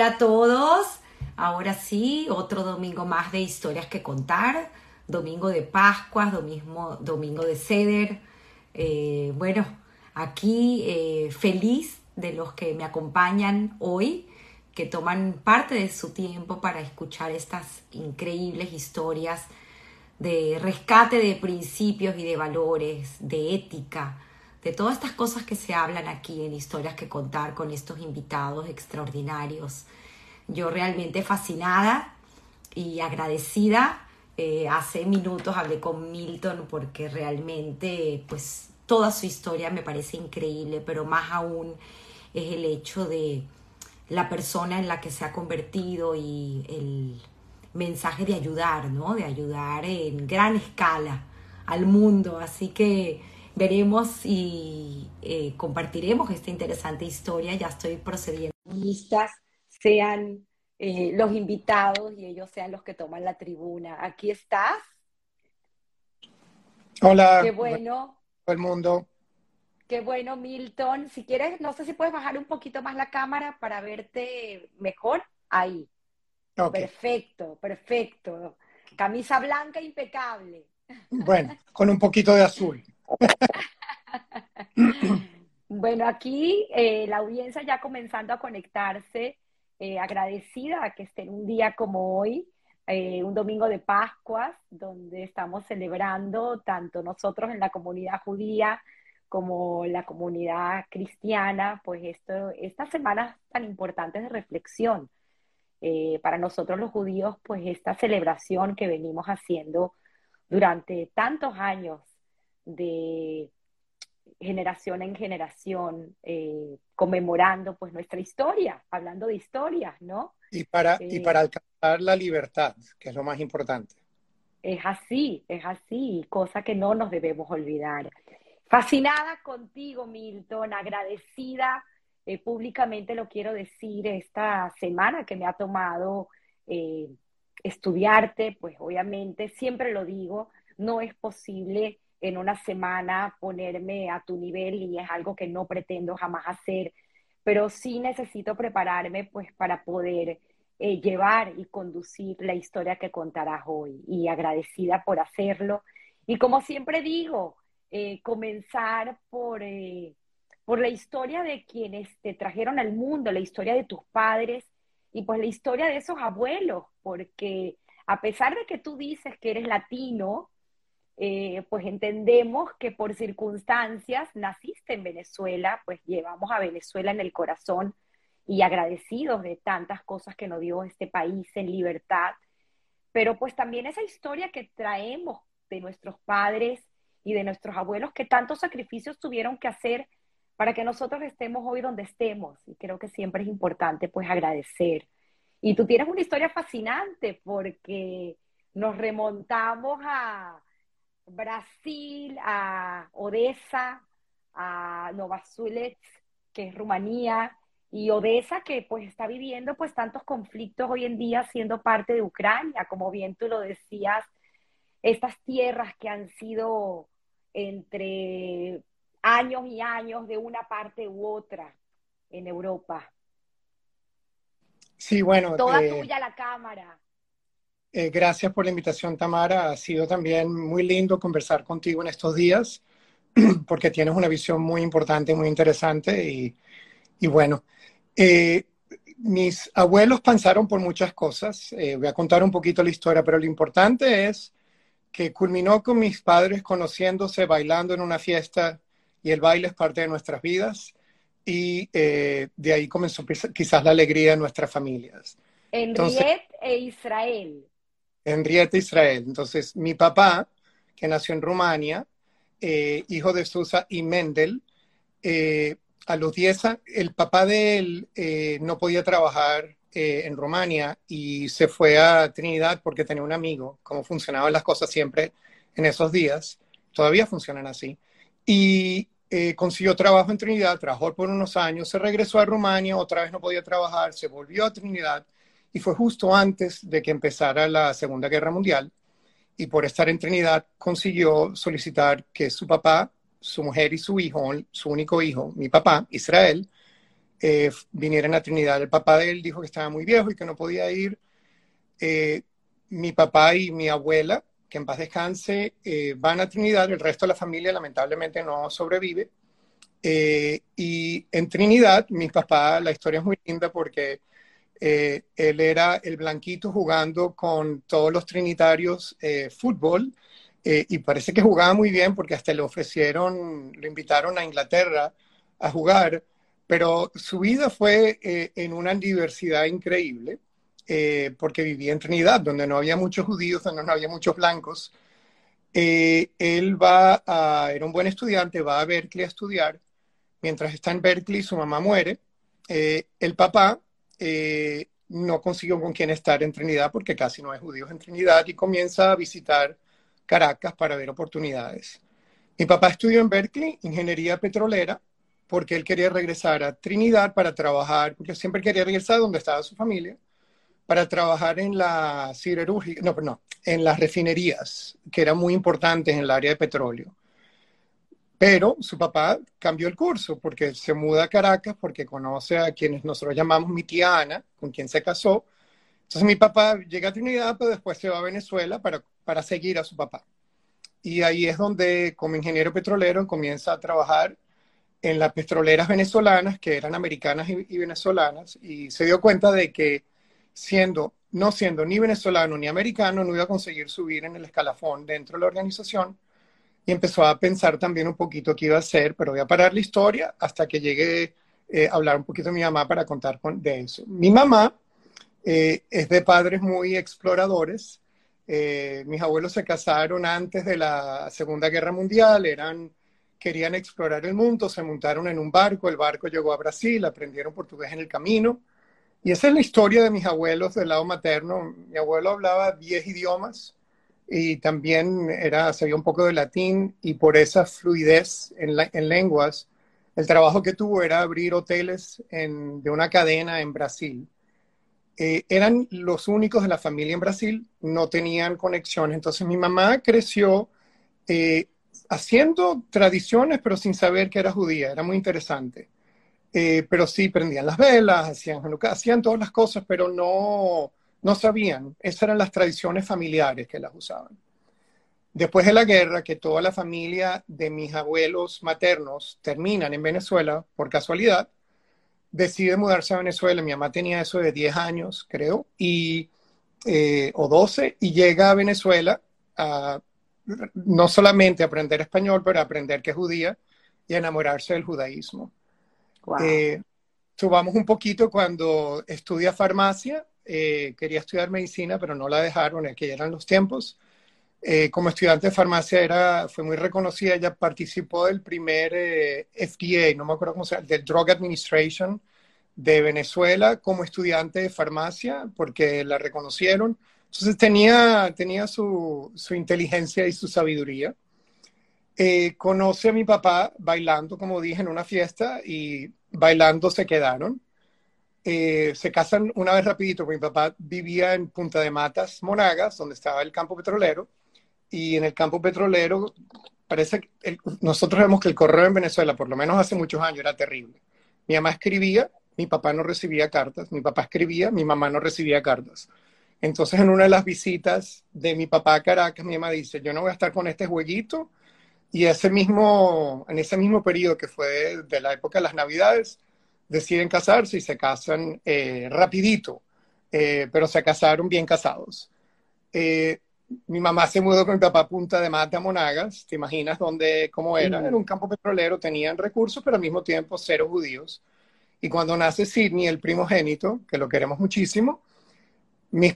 Hola a todos. Ahora sí, otro domingo más de historias que contar. Domingo de Pascuas, domingo, domingo de Ceder. Eh, bueno, aquí eh, feliz de los que me acompañan hoy, que toman parte de su tiempo para escuchar estas increíbles historias de rescate de principios y de valores, de ética, de todas estas cosas que se hablan aquí en historias que contar con estos invitados extraordinarios. Yo realmente fascinada y agradecida. Eh, hace minutos hablé con Milton porque realmente pues toda su historia me parece increíble, pero más aún es el hecho de la persona en la que se ha convertido y el mensaje de ayudar, ¿no? De ayudar en gran escala al mundo. Así que veremos y eh, compartiremos esta interesante historia. Ya estoy procediendo. Sean eh, los invitados y ellos sean los que toman la tribuna. Aquí estás. Hola. Qué bueno. Todo el mundo. Qué bueno, Milton. Si quieres, no sé si puedes bajar un poquito más la cámara para verte mejor. Ahí. Perfecto, perfecto. Camisa blanca impecable. Bueno, con un poquito de azul. bueno, aquí eh, la audiencia ya comenzando a conectarse, eh, agradecida a que estén un día como hoy, eh, un domingo de Pascuas, donde estamos celebrando tanto nosotros en la comunidad judía como la comunidad cristiana, pues esto, estas semanas tan importantes de reflexión. para nosotros los judíos, pues esta celebración que venimos haciendo durante tantos años de generación en generación, eh, conmemorando pues nuestra historia, hablando de historias, ¿no? Y para, y eh, para alcanzar la libertad, que es lo más importante. Es así, es así, cosa que no nos debemos olvidar. Fascinada contigo, Milton, agradecida eh, públicamente lo quiero decir esta semana que me ha tomado estudiarte, pues obviamente siempre lo digo, no es posible en una semana ponerme a tu nivel y es algo que no pretendo jamás hacer, pero sí necesito prepararme pues para poder eh, llevar y conducir la historia que contarás hoy y agradecida por hacerlo. Y como siempre digo, eh, comenzar por, eh, por la historia de quienes te trajeron al mundo, la historia de tus padres y pues la historia de esos abuelos, porque a pesar de que tú dices que eres latino, eh, pues entendemos que por circunstancias naciste en Venezuela, pues llevamos a Venezuela en el corazón y agradecidos de tantas cosas que nos dio este país en libertad, pero pues también esa historia que traemos de nuestros padres y de nuestros abuelos que tantos sacrificios tuvieron que hacer para que nosotros estemos hoy donde estemos. Y creo que siempre es importante pues agradecer. Y tú tienes una historia fascinante porque nos remontamos a, Brasil, a Odessa, a Nova que es Rumanía, y Odessa que pues está viviendo pues tantos conflictos hoy en día siendo parte de Ucrania, como bien tú lo decías, estas tierras que han sido entre años y años de una parte u otra en Europa. Sí, bueno. Toda eh, tuya la cámara. Eh, gracias por la invitación, Tamara. Ha sido también muy lindo conversar contigo en estos días, porque tienes una visión muy importante, muy interesante. Y, y bueno, eh, mis abuelos pasaron por muchas cosas. Eh, voy a contar un poquito la historia, pero lo importante es que culminó con mis padres conociéndose, bailando en una fiesta, y el baile es parte de nuestras vidas. Y de ahí comenzó quizás la alegría de nuestras familias. Enrique e Israel. Henrietta Israel. Entonces, mi papá, que nació en Rumania, eh, hijo de Susa y Mendel, eh, a los 10 años, el papá de él eh, no podía trabajar en Rumania y se fue a Trinidad porque tenía un amigo, como funcionaban las cosas siempre en esos días, todavía funcionan así, y consiguió trabajo en Trinidad, trabajó por unos años, se regresó a Rumania, otra vez no podía trabajar, se volvió a Trinidad y fue justo antes de que empezara la Segunda Guerra Mundial y por estar en Trinidad consiguió solicitar que su papá, su mujer y su hijo, su único hijo, mi papá, Israel, eh, vinieran a Trinidad. El papá de él dijo que estaba muy viejo y que no podía ir. Eh, mi papá y mi abuela, que en paz descanse, eh, van a Trinidad. El resto de la familia lamentablemente no sobrevive. y en Trinidad, mi papá, la historia es muy linda porque él era el blanquito jugando con todos los trinitarios fútbol. y parece que jugaba muy bien porque hasta le ofrecieron, lo invitaron a Inglaterra a jugar pero su vida fue eh, en una diversidad increíble, eh, porque vivía en Trinidad, donde no había muchos judíos, donde no había muchos blancos. Eh, él va era un buen estudiante, va a Berkeley a estudiar. Mientras está en Berkeley, su mamá muere. el papá no consiguió con quién estar en Trinidad porque casi no hay judíos en Trinidad y comienza a visitar Caracas para ver oportunidades. Mi papá estudió en Berkeley ingeniería petrolera porque él quería regresar a Trinidad para trabajar, porque siempre quería regresar donde estaba su familia, para trabajar en la siderúrgica, no, no, en las refinerías, que eran muy importantes en el área de petróleo. Pero su papá cambió el curso porque se muda a Caracas porque conoce a quienes nosotros llamamos mi tía Ana, con quien se casó. Entonces mi papá llega a Trinidad, pero después se va a Venezuela para, para seguir a su papá. Y ahí es donde, como ingeniero petrolero, comienza a trabajar en las petroleras venezolanas, que eran americanas y, venezolanas, y se dio cuenta de que siendo, no siendo ni venezolano ni americano, no iba a conseguir subir en el escalafón dentro de la organización, y empezó a pensar también un poquito qué iba a hacer, pero voy a parar la historia hasta que llegue eh, a hablar un poquito de mi mamá para contar con, de eso. Mi mamá eh, es de padres muy exploradores. Eh, mis abuelos se casaron antes de la Segunda Guerra Mundial, eran querían explorar el mundo, se montaron en un barco, el barco llegó a Brasil, aprendieron portugués en el camino. Y esa es la historia de mis abuelos del lado materno. Mi abuelo hablaba 10 idiomas y también era, sabía un poco de latín y por esa fluidez en, en lenguas, el trabajo que tuvo era abrir hoteles de una cadena en Brasil. Eh, eran los únicos de la familia en Brasil, no tenían conexión. Entonces mi mamá creció eh, haciendo tradiciones, pero sin saber que era judía. Era muy interesante. Eh, pero sí prendían las velas, hacían hacían todas las cosas, pero no, no sabían. Esas eran las tradiciones familiares que las usaban. Después de la guerra, que toda la familia de mis abuelos maternos terminan en Venezuela, por casualidad, decide mudarse a Venezuela. Mi mamá tenía eso de 10 años, creo, y, eh, o 12, y llega a Venezuela a no solamente aprender español, pero aprender que es judía y enamorarse del judaísmo. Eh, subamos un poquito cuando estudia farmacia, eh, quería estudiar medicina, pero no la dejaron, que eran los tiempos. Eh, como estudiante de farmacia era, fue muy reconocida, ella participó del primer FDA, no me acuerdo cómo se llama, del Drug Administration de Venezuela como estudiante de farmacia, porque la reconocieron entonces tenía, tenía su, su inteligencia y su sabiduría. Eh, conoce a mi papá bailando, como dije, en una fiesta y bailando se quedaron. Eh, se casan una vez rapidito, mi papá vivía en Punta de Matas, Monagas, donde estaba el campo petrolero, y en el campo petrolero parece que nosotros vemos que el correo en Venezuela, por lo menos hace muchos años, era terrible. Mi mamá escribía, mi papá no recibía cartas, mi papá escribía, mi mamá no recibía cartas. Entonces, en una de las visitas de mi papá a Caracas, mi mamá dice, yo no voy a estar con este jueguito. Y ese mismo, en ese mismo periodo que fue de la época de las Navidades, deciden casarse y se casan eh, rapidito, eh, pero se casaron bien casados. Eh, mi mamá se mudó con mi papá a Punta de Mata, Monagas. ¿Te imaginas dónde, cómo era? En un campo petrolero tenían recursos, pero al mismo tiempo cero judíos. Y cuando nace Sidney, el primogénito, que lo queremos muchísimo, mis,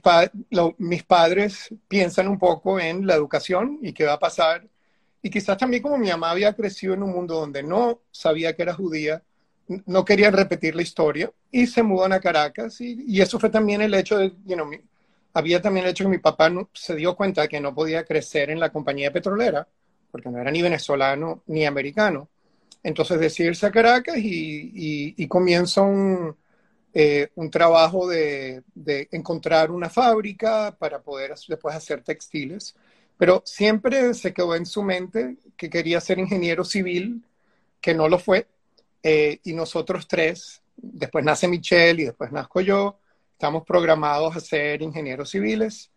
mis padres piensan un poco en la educación y qué va a pasar. Y quizás también como mi mamá había crecido en un mundo donde no sabía que era judía, no querían repetir la historia y se mudan a Caracas. Y, eso fue también el hecho de, you había también el hecho que mi papá se dio cuenta de que no podía crecer en la compañía petrolera, porque no era ni venezolano ni americano. Entonces decidirse a Caracas y, y, comienza un, eh, un trabajo de, encontrar una fábrica para poder después hacer textiles, pero siempre se quedó en su mente que quería ser ingeniero civil, que no lo fue, eh, y nosotros tres después nace Michelle y después nazco yo. Estamos programados a ser ingenieros civiles.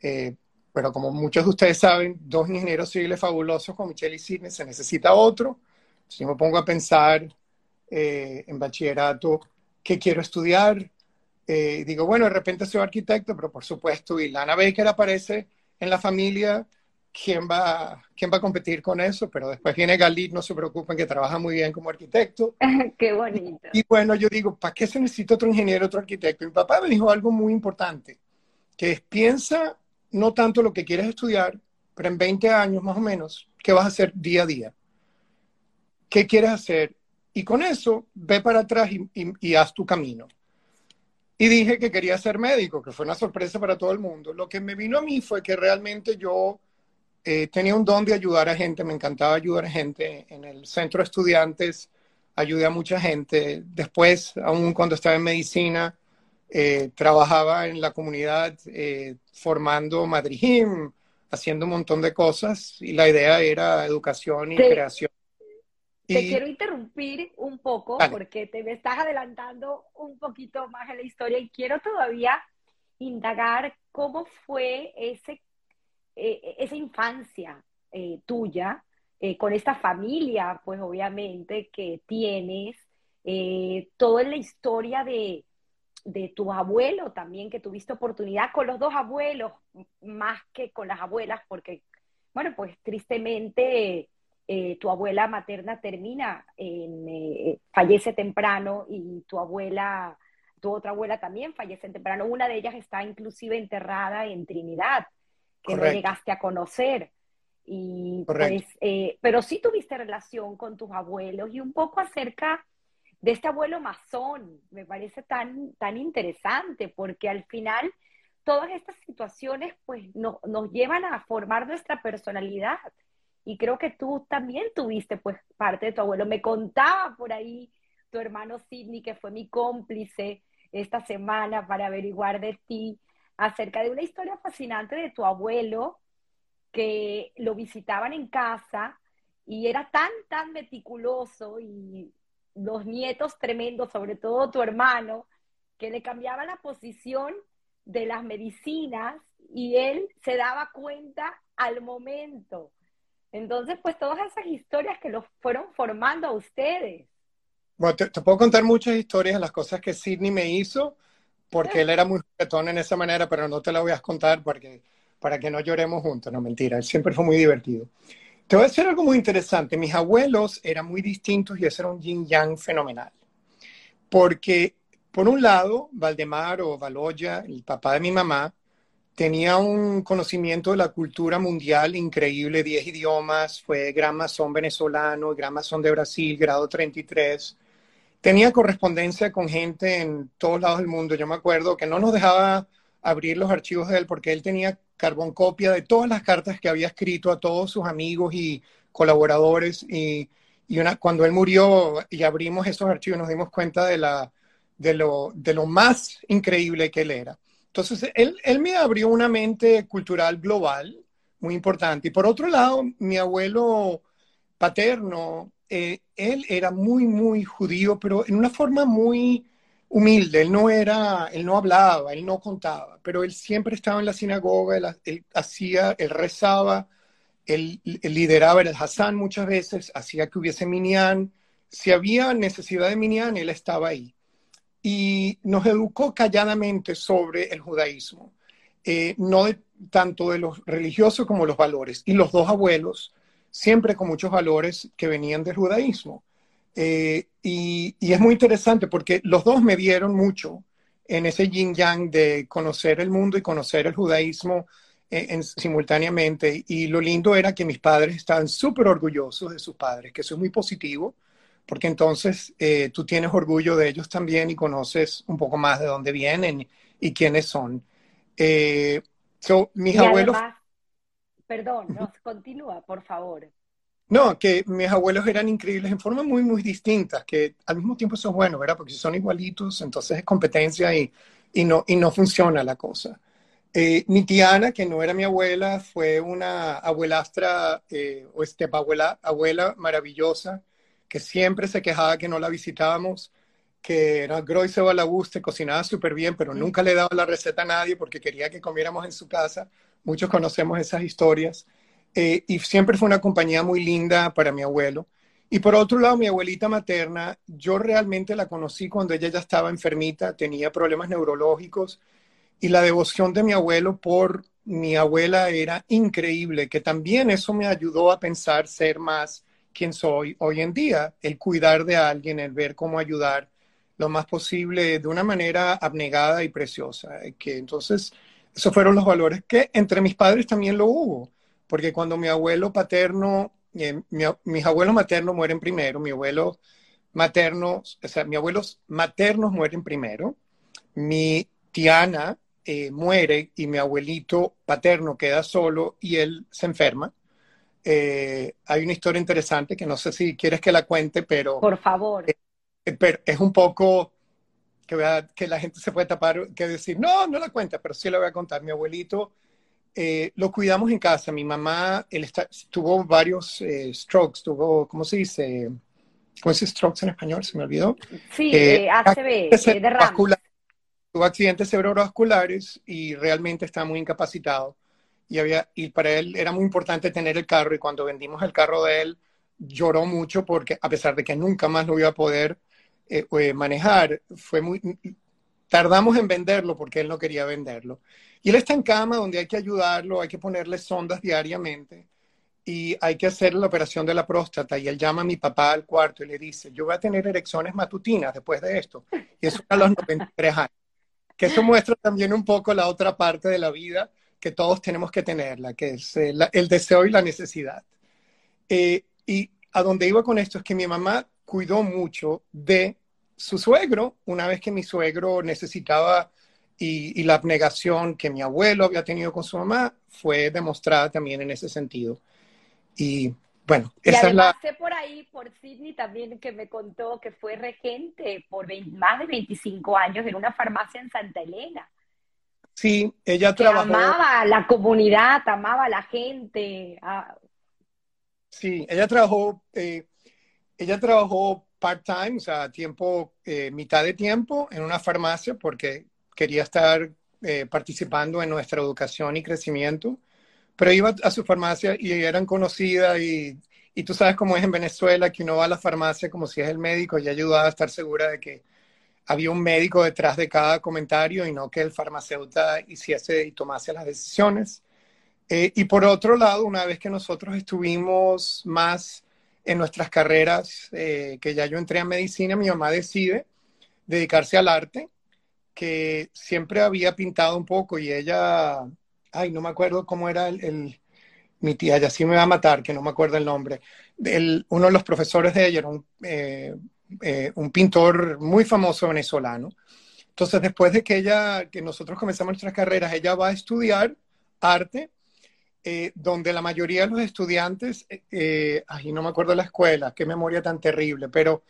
Eh, pero como muchos de ustedes saben, dos ingenieros civiles fabulosos con Michelle y Sidney, se necesita otro. Si me pongo a pensar eh, en bachillerato, ¿qué quiero estudiar? Eh, digo, bueno, de repente soy arquitecto, pero por supuesto, y Lana Baker aparece en la familia, ¿quién va, quién va a competir con eso? Pero después viene Galit, no se preocupen, que trabaja muy bien como arquitecto. Qué bonito. Y bueno, yo digo, ¿para qué se necesita otro ingeniero, otro arquitecto? Mi papá me dijo algo muy importante, que es piensa no tanto lo que quieres estudiar, pero en 20 años más o menos, ¿qué vas a hacer día a día? ¿Qué quieres hacer? Y con eso, ve para atrás y, haz tu camino. Y dije que quería ser médico, que fue una sorpresa para todo el mundo. Lo que me vino a mí fue que realmente yo eh, tenía un don de ayudar a gente, me encantaba ayudar a gente. En el centro de estudiantes ayudé a mucha gente. Después, aún cuando estaba en medicina, eh, trabajaba en la comunidad eh, formando Madrijim, haciendo un montón de cosas y la idea era educación y creación. Te quiero interrumpir un poco porque te me estás adelantando un poquito más en la historia y quiero todavía indagar cómo fue ese, eh, esa infancia tuya con esta familia, pues obviamente que tienes, toda la historia de, de tu abuelo también, que tuviste oportunidad con los dos abuelos, más que con las abuelas, porque, bueno, pues tristemente eh, tu abuela materna termina, en, eh, fallece temprano y tu abuela, tu otra abuela también fallece temprano. Una de ellas está inclusive enterrada en Trinidad, que no llegaste a conocer. Y pues, eh, pero sí tuviste relación con tus abuelos y un poco acerca de este abuelo masón. Me parece tan, tan interesante porque al final todas estas situaciones pues nos llevan a formar nuestra personalidad. Y creo que tú también tuviste pues parte de tu abuelo. Me contaba por ahí tu hermano Sidney, que fue mi cómplice esta semana para averiguar de ti acerca de una historia fascinante de tu abuelo que lo visitaban en casa y era tan, tan meticuloso y los nietos tremendos, sobre todo tu hermano, que le cambiaba la posición de las medicinas y él se daba cuenta al momento. Entonces, pues todas esas historias que los fueron formando a ustedes. Bueno, te, puedo contar muchas historias de las cosas que Sidney me hizo, porque él era muy juguetón en esa manera, pero no te la voy a contar porque, para que no lloremos juntos. No, mentira, él siempre fue muy divertido. Te voy a decir algo muy interesante. Mis abuelos eran muy distintos y ese era un yin yang fenomenal. Porque, por un lado, Valdemar o Valoya, el papá de mi mamá, tenía un conocimiento de la cultura mundial increíble, 10 idiomas, fue gran masón venezolano, gran masón de Brasil, grado 33. Tenía correspondencia con gente en todos lados del mundo. Yo me acuerdo que no nos dejaba abrir los archivos de él porque él tenía carbón copia de todas las cartas que había escrito a todos sus amigos y colaboradores y, cuando él murió y abrimos esos archivos nos dimos cuenta de lo más increíble que él era. Entonces, él, él me abrió una mente cultural global muy importante. Y por otro lado, mi abuelo paterno, eh, él era muy, muy judío, pero en una forma muy humilde, él no era, él no hablaba, él no contaba, pero él siempre estaba en la sinagoga, él, hacía, él rezaba, él, lideraba el Hassan muchas veces, hacía que hubiese minyan, si había necesidad de minyan, él estaba ahí. Y nos educó calladamente sobre el judaísmo, eh, no tanto de los religiosos como los valores. Y los dos abuelos, siempre con muchos valores que venían del judaísmo. Eh, y, es muy interesante porque los dos me dieron mucho en ese yin yang de conocer el mundo y conocer el judaísmo eh, simultáneamente. Y lo lindo era que mis padres estaban súper orgullosos de sus padres, que eso es muy positivo, porque entonces eh, tú tienes orgullo de ellos también y conoces un poco más de dónde vienen y quiénes son. mis abuelos... perdón, nos continúa, por favor. No, que mis abuelos eran increíbles en formas muy, muy distintas, que al mismo tiempo eso es bueno, ¿verdad? Porque si son igualitos, entonces es competencia y, y, no, y no funciona la cosa. Eh, mi tía Ana, que no era mi abuela, fue una abuelastra eh, o este, abuela, abuela maravillosa, que siempre se quejaba que no la visitábamos, que era Groise Balaguste, cocinaba súper bien, pero mm. nunca le daba la receta a nadie porque quería que comiéramos en su casa. Muchos conocemos esas historias. Eh, y siempre fue una compañía muy linda para mi abuelo. Y por otro lado, mi abuelita materna, yo realmente la conocí cuando ella ya estaba enfermita, tenía problemas neurológicos y la devoción de mi abuelo por mi abuela era increíble, que también eso me ayudó a pensar ser más quien soy hoy en día, el cuidar de alguien, el ver cómo ayudar lo más posible de una manera abnegada y preciosa. Que entonces, esos fueron los valores que entre mis padres también lo hubo, porque cuando mi abuelo paterno, eh, mis abuelos maternos mueren primero, mi abuelo materno, o sea, mis abuelos maternos mueren primero, mi tiana eh, muere y mi abuelito paterno queda solo y él se enferma. Eh, hay una historia interesante que no sé si quieres que la cuente, pero... Por favor. Eh, pero es un poco que, que la gente se puede tapar, que decir, no, no la cuenta, pero sí la voy a contar. Mi abuelito lo cuidamos en casa. Mi mamá, él tuvo varios strokes, tuvo, ¿cómo se dice? ¿Cómo se dice strokes en español? Se me olvidó. Sí, ACV, derrame tuvo accidentes cerebrovasculares y realmente está muy incapacitado. Y, había, y para él era muy importante tener el carro y cuando vendimos el carro de él lloró mucho porque a pesar de que nunca más lo iba a poder eh, eh, manejar, fue muy, tardamos en venderlo porque él no quería venderlo. Y él está en cama donde hay que ayudarlo, hay que ponerle sondas diariamente y hay que hacer la operación de la próstata. Y él llama a mi papá al cuarto y le dice, yo voy a tener erecciones matutinas después de esto. Y eso a los 93 años que eso muestra también un poco la otra parte de la vida que todos tenemos que tenerla, que es eh, el deseo y la necesidad. Eh, y a donde iba con esto es que mi mamá cuidó mucho de su suegro, una vez que mi suegro necesitaba y, la abnegación que mi abuelo había tenido con su mamá fue demostrada también en ese sentido. Y bueno, esa es la... sé por ahí, por Sidney también, que me contó que fue regente por más de 25 años en una farmacia en Santa Elena. Sí, ella trabajó... Amaba la comunidad, amaba a la gente. Ah. Sí, ella trabajó, eh, ella trabajó part-time, o sea, tiempo, eh, mitad de tiempo en una farmacia porque quería estar eh, participando en nuestra educación y crecimiento pero iba a su farmacia y eran conocidas y, y, tú sabes cómo es en Venezuela, que uno va a la farmacia como si es el médico y ayudaba a estar segura de que había un médico detrás de cada comentario y no que el farmacéutico hiciese y tomase las decisiones. Eh, y por otro lado, una vez que nosotros estuvimos más en nuestras carreras, eh, que ya yo entré a medicina, mi mamá decide dedicarse al arte, que siempre había pintado un poco y ella ay, no me acuerdo cómo era el, mi tía, ya sí me va a matar, que no me acuerdo el nombre, el, uno de los profesores de ella era un, eh, eh, un pintor muy famoso venezolano. Entonces, después de que ella, que nosotros comenzamos nuestras carreras, ella va a estudiar arte, eh, donde la mayoría de los estudiantes, ay, no me acuerdo la escuela, qué memoria tan terrible, pero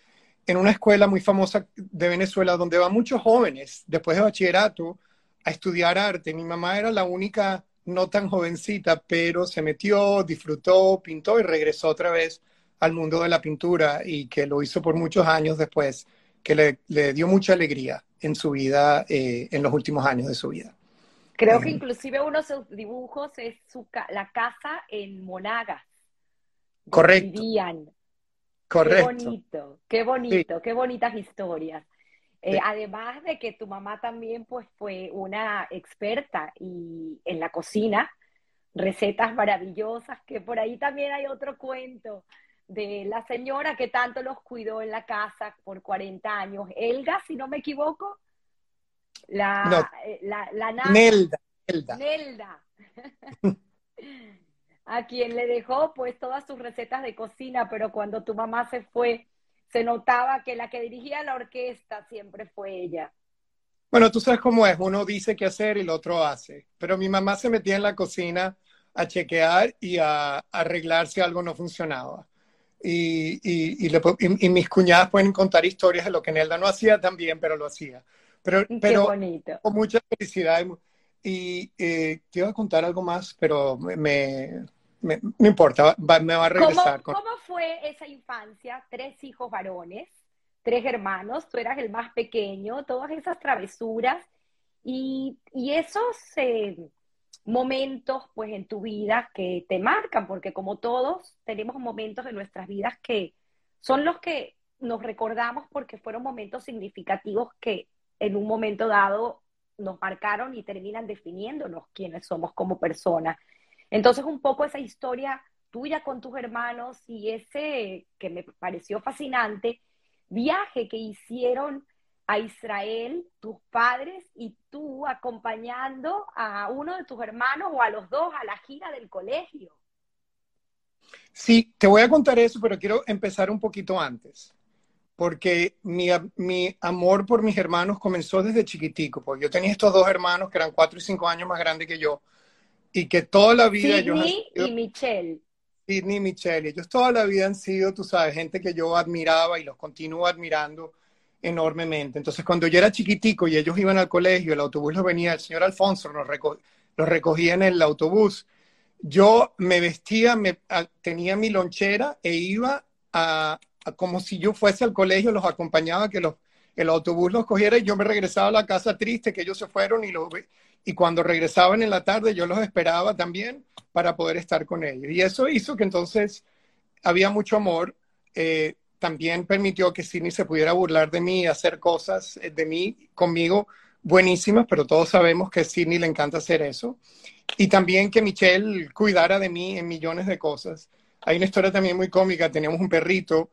en una escuela muy famosa de Venezuela, donde van muchos jóvenes después de bachillerato, a estudiar arte. Mi mamá era la única no tan jovencita, pero se metió, disfrutó, pintó y regresó otra vez al mundo de la pintura y que lo hizo por muchos años después, que le, dio mucha alegría en su vida, eh, en los últimos años de su vida. Creo que inclusive uno de sus dibujos es su la casa en Monagas. Correcto. Correcto. Qué bonito, qué bonito, qué bonitas historias. Eh, además de que tu mamá también pues fue una experta y en la cocina, recetas maravillosas, que por ahí también hay otro cuento de la señora que tanto los cuidó en la casa por 40 años. Elga, si no me equivoco. La, eh, la, Nelda. Nelda. Nelda. a quien le dejó pues todas sus recetas de cocina, pero cuando tu mamá se fue, se notaba que la que dirigía la orquesta siempre fue ella. Bueno, tú sabes cómo es, uno dice qué hacer y el otro hace, pero mi mamá se metía en la cocina a chequear y a, arreglar si algo no funcionaba. Y, y, mis cuñadas pueden contar historias de lo que Nelda no hacía también, pero lo hacía. Pero, pero con mucha felicidad. Y eh, te iba a contar algo más, pero me, no importa, me va a regresar. ¿Cómo, fue esa infancia? Tres hijos varones, tres hermanos, tú eras el más pequeño, todas esas travesuras y, y esos eh, momentos pues en tu vida que te marcan, porque como todos tenemos momentos en nuestras vidas que son los que nos recordamos porque fueron momentos significativos que en un momento dado nos marcaron y terminan definiéndonos quiénes somos como personas. Entonces, un poco esa historia tuya con tus hermanos y ese que me pareció fascinante viaje que hicieron a Israel, tus padres y tú acompañando a uno de tus hermanos o a los dos a la gira del colegio. Sí, te voy a contar eso, pero quiero empezar un poquito antes, porque mi, mi amor por mis hermanos comenzó desde chiquitico, porque yo tenía estos dos hermanos que eran cuatro y cinco años más grandes que yo, y que toda la vida... Sidney y Michelle. Sidney y Michelle, ellos toda la vida han sido, tú sabes, gente que yo admiraba y los continúo admirando enormemente. Entonces, cuando yo era chiquitico y ellos iban al colegio, el autobús los venía, el señor Alfonso los, los recogía en el autobús, yo me vestía, me, tenía mi lonchera e iba a, como si yo fuese al colegio, los acompañaba, que los, el autobús los cogiera y yo me regresaba a la casa triste, que ellos se fueron y, los, y cuando regresaban en la tarde yo los esperaba también para poder estar con ellos. Y eso hizo que entonces había mucho amor. Eh, también permitió que Sidney se pudiera burlar de mí, hacer cosas eh, de mí conmigo buenísimas, pero todos sabemos que a Sidney le encanta hacer eso. Y también que Michelle cuidara de mí en millones de cosas. Hay una historia también muy cómica, teníamos un perrito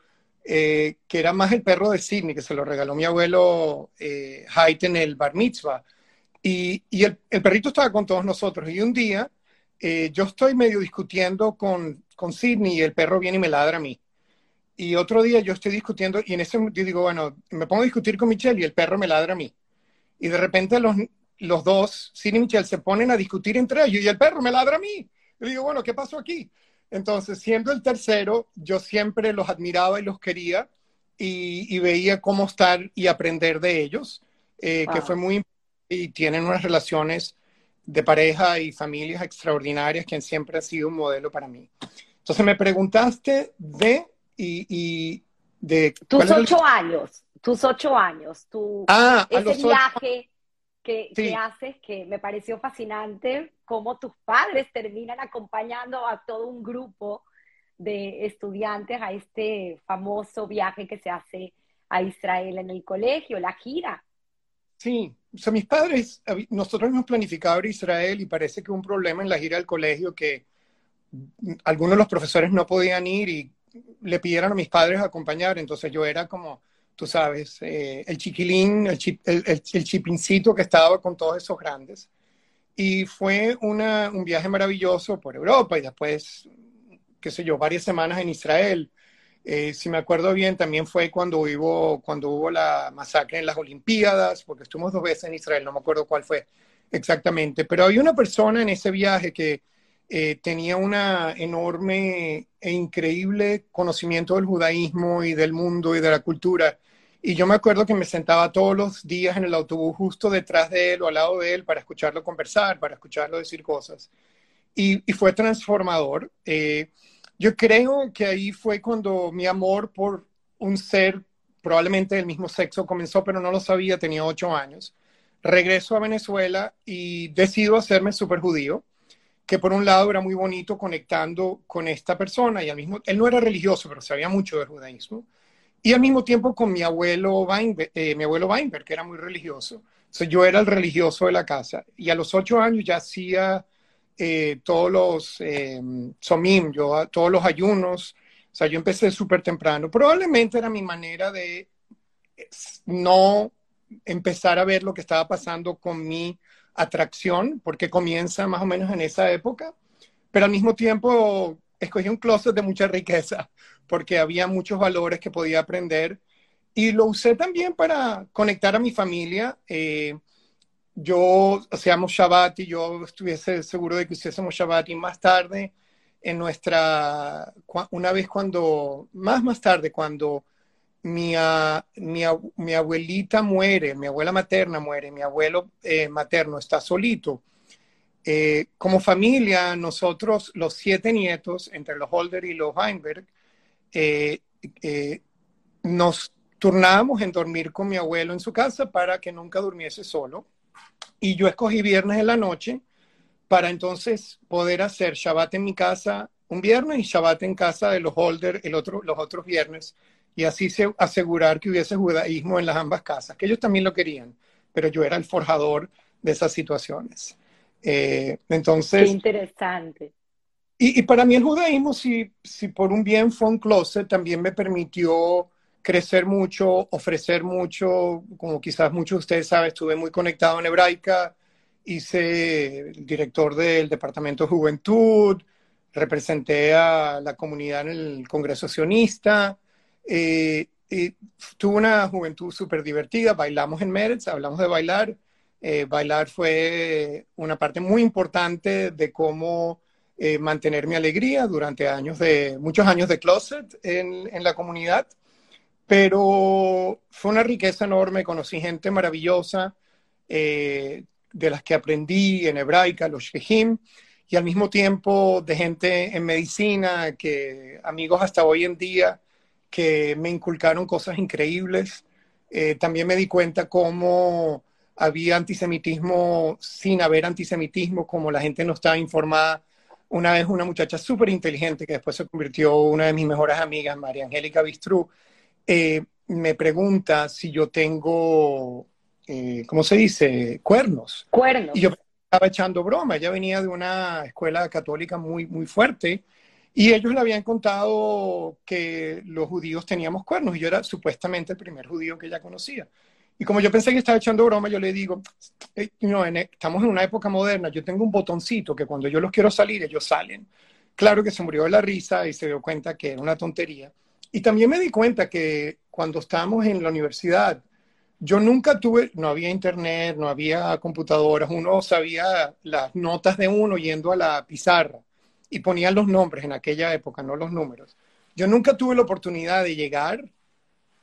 eh, que era más el perro de Sidney, que se lo regaló mi abuelo eh, en el bar mitzvah. Y, y el, el, perrito estaba con todos nosotros. Y un día eh, yo estoy medio discutiendo con, con Sidney y el perro viene y me ladra a mí. Y otro día yo estoy discutiendo y en ese momento digo, bueno, me pongo a discutir con Michelle y el perro me ladra a mí. Y de repente los, los dos, Sidney y Michelle, se ponen a discutir entre ellos y el perro me ladra a mí. Y digo, bueno, ¿qué pasó aquí? Entonces, siendo el tercero, yo siempre los admiraba y los quería y, veía cómo estar y aprender de ellos, eh, que fue muy y tienen unas relaciones de pareja y familias extraordinarias que siempre ha sido un modelo para mí. Entonces me preguntaste de y, de... Tus ocho años, tus ocho años, tu, ah, ese viaje que, haces que me pareció fascinante, cómo tus padres terminan acompañando a todo un grupo de estudiantes a este famoso viaje que se hace a Israel en el colegio, la gira. Sí, o sea, mis padres, nosotros hemos planificado ir a Israel y parece que un problema en la gira del colegio que algunos de los profesores no podían ir y le pidieron a mis padres acompañar, entonces yo era como, tú sabes, eh, el chiquilín, el, el, chipincito que estaba con todos esos grandes. Y fue una, un viaje maravilloso por Europa y después, qué sé yo, varias semanas en Israel. Eh, si me acuerdo bien, también fue cuando hubo, cuando hubo la masacre en las Olimpiadas, porque estuvimos dos veces en Israel, no me acuerdo cuál fue exactamente, pero había una persona en ese viaje que eh, tenía un enorme e increíble conocimiento del judaísmo y del mundo y de la cultura. Y yo me acuerdo que me sentaba todos los días en el autobús justo detrás de él o al lado de él para escucharlo conversar, para escucharlo decir cosas. Y, fue transformador. Eh, yo creo que ahí fue cuando mi amor por un ser probablemente del mismo sexo comenzó, pero no lo sabía, tenía ocho años. Regreso a Venezuela y decido hacerme súper judío que por un lado era muy bonito conectando con esta persona y al mismo él no era religioso, pero sabía mucho del judaísmo. Y al mismo tiempo con mi abuelo Weinberg, eh, mi abuelo Weinberg, que era muy religioso. Yo era el religioso de la casa. Y a los ocho años ya hacía eh, todos los eh, somim, yo, todos los ayunos. O sea, yo empecé súper temprano. Probablemente era mi manera de no empezar a ver lo que estaba pasando con mi atracción, porque comienza más o menos en esa época, pero al mismo tiempo escogí un closet de mucha riqueza, porque había muchos valores que podía aprender y lo usé también para conectar a mi familia. Eh, yo hacíamos Shabbat y yo estuviese seguro de que hiciésemos Shabbat y más tarde en nuestra, una vez cuando, más más tarde, cuando mi, mi, abuelita muere, mi abuela materna muere, mi abuelo eh, materno está solito. Eh, como familia, nosotros, los siete nietos, entre los Holder y los Weinberg, eh, nos turnábamos en dormir con mi abuelo en su casa para que nunca durmiese solo. Y yo escogí viernes en la noche para entonces poder hacer Shabbat en mi casa un viernes y Shabbat en casa de los Holder el otro, los otros viernes y así se, asegurar que hubiese judaísmo en las ambas casas, que ellos también lo querían, pero yo era el forjador de esas situaciones. Eh, entonces... Qué interesante. Y, y, para mí el judaísmo, si, si por un bien fue un closet, también me permitió crecer mucho, ofrecer mucho, como quizás muchos de ustedes saben, estuve muy conectado en hebraica, hice el director del Departamento de Juventud, representé a la comunidad en el Congreso Sionista, eh, tuve una juventud súper divertida, bailamos en Meretz, hablamos de bailar, eh, bailar fue una parte muy importante de cómo eh, mantener mi alegría durante años de, muchos años de closet en, en la comunidad pero fue una riqueza enorme, conocí gente maravillosa, eh, de las que aprendí en hebraica, los shehim, y al mismo tiempo de gente en medicina, que amigos hasta hoy en día, que me inculcaron cosas increíbles. Eh, también me di cuenta cómo había antisemitismo sin haber antisemitismo, como la gente no estaba informada. Una vez una muchacha súper inteligente que después se convirtió en una de mis mejores amigas, María Angélica Bistrú, eh, me pregunta si yo tengo, eh, ¿cómo se dice? Cuernos. Cuernos. Y yo estaba echando broma. Ella venía de una escuela católica muy, muy fuerte y ellos le habían contado que los judíos teníamos cuernos y yo era supuestamente el primer judío que ella conocía. Y como yo pensé que estaba echando broma, yo le digo, no, e, estamos en una época moderna, yo tengo un botoncito que cuando yo los quiero salir, ellos salen. Claro que se murió de la risa y se dio cuenta que era una tontería. Y también me di cuenta que cuando estábamos en la universidad, yo nunca tuve, no había internet, no había computadoras, uno sabía las notas de uno yendo a la pizarra y ponían los nombres en aquella época, no los números. Yo nunca tuve la oportunidad de llegar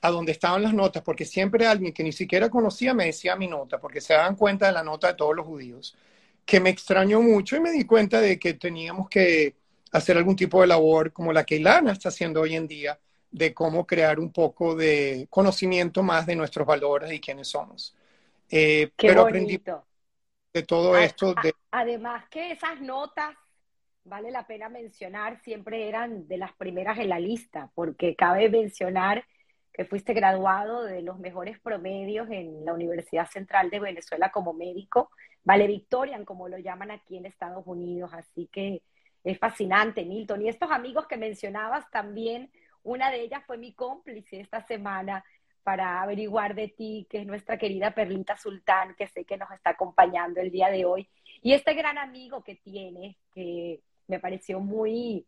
a donde estaban las notas, porque siempre alguien que ni siquiera conocía me decía mi nota, porque se daban cuenta de la nota de todos los judíos, que me extrañó mucho y me di cuenta de que teníamos que hacer algún tipo de labor como la que Ilana está haciendo hoy en día, de cómo crear un poco de conocimiento más de nuestros valores y quiénes somos. Eh, Qué pero aprendí de todo esto. De... Además que esas notas, vale la pena mencionar, siempre eran de las primeras en la lista, porque cabe mencionar que fuiste graduado de los mejores promedios en la Universidad Central de Venezuela como médico, vale Victorian, como lo llaman aquí en Estados Unidos, así que es fascinante, Milton. Y estos amigos que mencionabas también una de ellas fue mi cómplice esta semana para averiguar de ti, que es nuestra querida Perlita Sultán, que sé que nos está acompañando el día de hoy. Y este gran amigo que tiene, que me pareció muy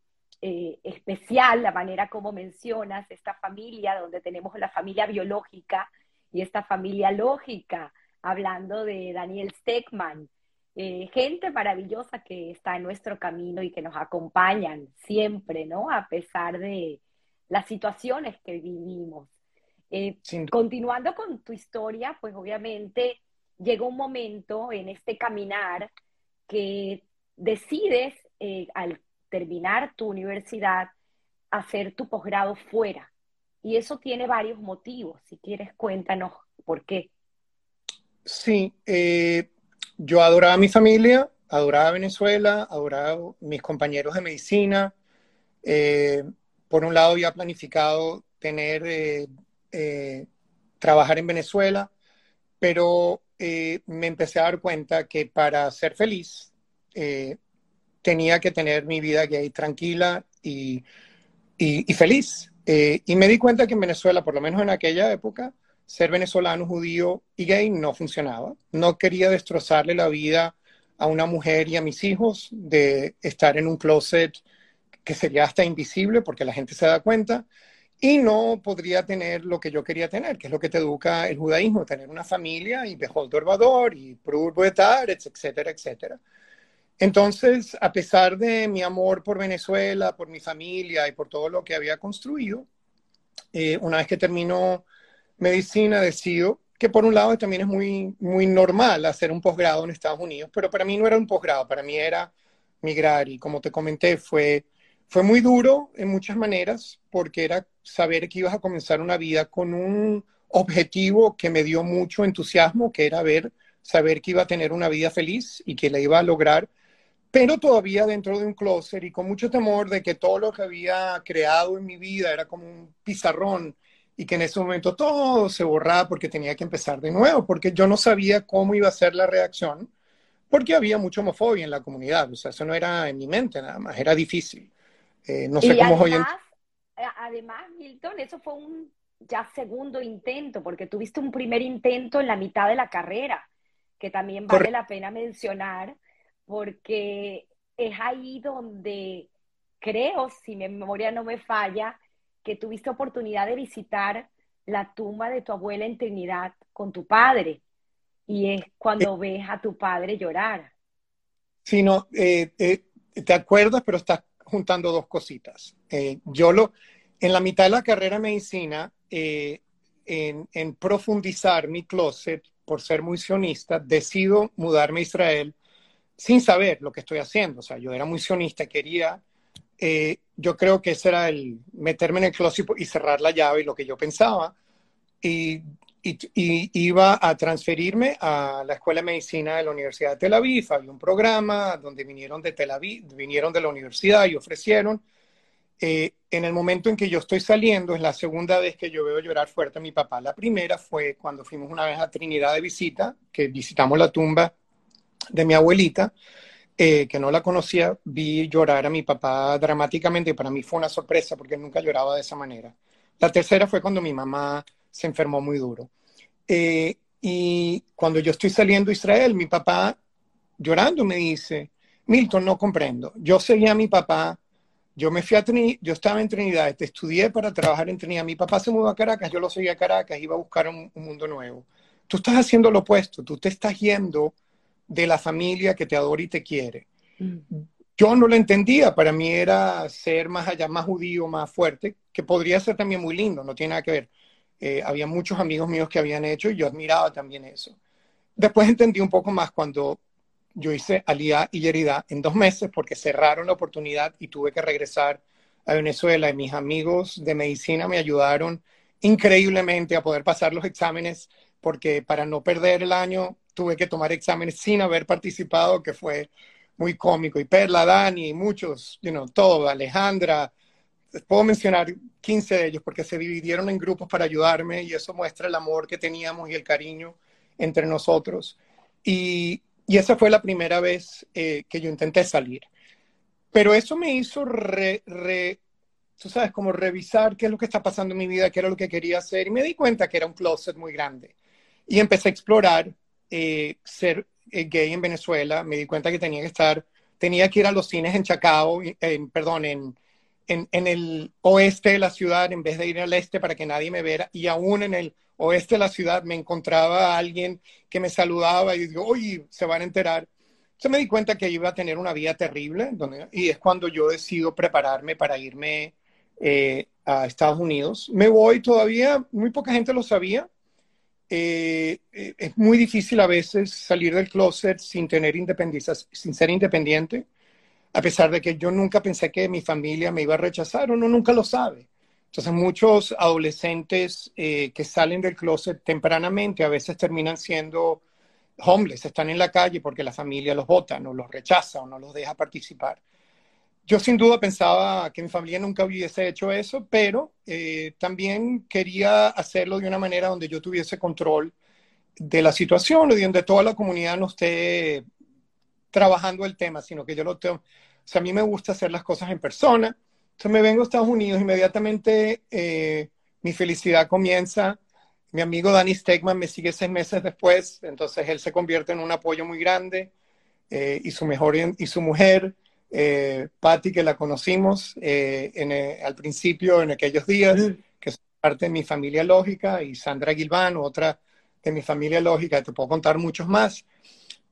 eh, especial la manera como mencionas esta familia, donde tenemos la familia biológica y esta familia lógica, hablando de Daniel Steckman, eh, gente maravillosa que está en nuestro camino y que nos acompañan siempre, ¿no? A pesar de, las situaciones que vivimos. Eh, continuando con tu historia, pues obviamente llegó un momento en este caminar que decides eh, al terminar tu universidad hacer tu posgrado fuera. Y eso tiene varios motivos. Si quieres, cuéntanos por qué. Sí, eh, yo adoraba a mi familia, adoraba Venezuela, adoraba a mis compañeros de medicina por un lado había planificado tener, eh, eh, trabajar en Venezuela, pero eh, me empecé a dar cuenta que para ser feliz tenía que tener mi vida gay tranquila y, y feliz. y me di cuenta que en Venezuela, por lo menos en aquella época, ser venezolano, judío y gay no funcionaba. No quería destrozarle la vida a una mujer y a mis hijos de estar en un closet que sería hasta invisible porque la gente se da cuenta, y no podría tener lo que yo quería tener, que es lo que te educa el judaísmo, tener una familia y Beholder Vador y Prur etcétera, etcétera. Entonces, a pesar de mi amor por Venezuela, por mi familia y por todo lo que había construido, eh, una vez que termino medicina, decido que por un lado también es muy, muy normal hacer un posgrado en Estados Unidos, pero para mí no era un posgrado, para mí era migrar. Y como te comenté, fue fue muy duro en muchas maneras porque era saber que ibas a comenzar una vida con un objetivo que me dio mucho entusiasmo, que era ver, saber que iba a tener una vida feliz y que la iba a lograr, pero todavía dentro de un closet y con mucho temor de que todo lo que había creado en mi vida era como un pizarrón y que en ese momento todo se borraba porque tenía que empezar de nuevo, porque yo no sabía cómo iba a ser la reacción, porque había mucha homofobia en la comunidad, o sea, eso no era en mi mente nada más, era difícil. Eh, no sé cómo hoy en... Eh, además, Milton, eso fue un ya segundo intento, porque tuviste un primer intento en la mitad de la carrera, que también vale la pena mencionar, porque es ahí donde creo, si mi memoria no me falla, que tuviste oportunidad de visitar la tumba de tu abuela en Trinidad con tu padre. Y es cuando ves a tu padre llorar. Sí, no, eh, eh, te acuerdas, pero estás juntando dos cositas. Eh, yo lo, en la mitad de la carrera de medicina, en, en, profundizar mi closet, por ser muy sionista, decido mudarme a Israel sin saber lo que estoy haciendo. O sea, yo era muy sionista, quería eh, yo creo que ese era el meterme en el closet y cerrar la llave y lo que yo pensaba. Y, iba a transferirme a la Escuela de Medicina de la Universidad de Tel Aviv. Había un programa donde vinieron de Tel Aviv, vinieron de la universidad y ofrecieron. Eh, en el momento en que yo estoy saliendo, es la segunda vez que yo veo llorar fuerte a mi papá. La primera fue cuando fuimos una vez a Trinidad de visita, que visitamos la tumba de mi abuelita. Eh, que no la conocía, vi llorar a mi papá dramáticamente y para mí fue una sorpresa porque nunca lloraba de esa manera. La tercera fue cuando mi mamá se enfermó muy duro. Eh, y cuando yo estoy saliendo a Israel, mi papá llorando me dice, Milton, no comprendo. Yo seguía a mi papá, yo me fui a Trinidad, yo estaba en Trinidad, te estudié para trabajar en Trinidad. Mi papá se mudó a Caracas, yo lo seguía a Caracas, iba a buscar un mundo nuevo. Tú estás haciendo lo opuesto, tú te estás yendo de la familia que te adora y te quiere. Mm. Yo no lo entendía, para mí era ser más allá, más judío, más fuerte, que podría ser también muy lindo, no tiene nada que ver. Eh, había muchos amigos míos que habían hecho y yo admiraba también eso. Después entendí un poco más cuando yo hice Alía y Yerida en dos meses porque cerraron la oportunidad y tuve que regresar a Venezuela y mis amigos de medicina me ayudaron increíblemente a poder pasar los exámenes porque para no perder el año tuve que tomar exámenes sin haber participado, que fue muy cómico. Y Perla, Dani, muchos, you know, todo, Alejandra, puedo mencionar 15 de ellos porque se dividieron en grupos para ayudarme y eso muestra el amor que teníamos y el cariño entre nosotros. Y, y esa fue la primera vez eh, que yo intenté salir. Pero eso me hizo, re, re, tú sabes, como revisar qué es lo que está pasando en mi vida, qué era lo que quería hacer. Y me di cuenta que era un closet muy grande. Y empecé a explorar eh, ser eh, gay en Venezuela, me di cuenta que tenía que estar, tenía que ir a los cines en Chacao, en, perdón, en, en, el oeste de la ciudad en vez de ir al este para que nadie me viera. Y aún en el oeste de la ciudad me encontraba a alguien que me saludaba y digo, oye, se van a enterar. Entonces me di cuenta que iba a tener una vida terrible y es cuando yo decido prepararme para irme eh, a Estados Unidos. Me voy todavía, muy poca gente lo sabía, eh, eh, es muy difícil a veces salir del closet sin tener sin ser independiente, a pesar de que yo nunca pensé que mi familia me iba a rechazar, uno nunca lo sabe. Entonces muchos adolescentes eh, que salen del closet tempranamente a veces terminan siendo homeless, están en la calle porque la familia los vota, no los rechaza o no los deja participar. Yo sin duda pensaba que mi familia nunca hubiese hecho eso, pero eh, también quería hacerlo de una manera donde yo tuviese control de la situación y donde toda la comunidad no esté trabajando el tema, sino que yo lo tengo. O sea, a mí me gusta hacer las cosas en persona. Entonces me vengo a Estados Unidos, inmediatamente eh, mi felicidad comienza. Mi amigo Danny Stegman me sigue seis meses después, entonces él se convierte en un apoyo muy grande eh, y, su mejor, y su mujer eh, Patti, que la conocimos eh, eh, al principio, en aquellos días, que es parte de mi familia lógica, y Sandra Gilván, otra de mi familia lógica, te puedo contar muchos más.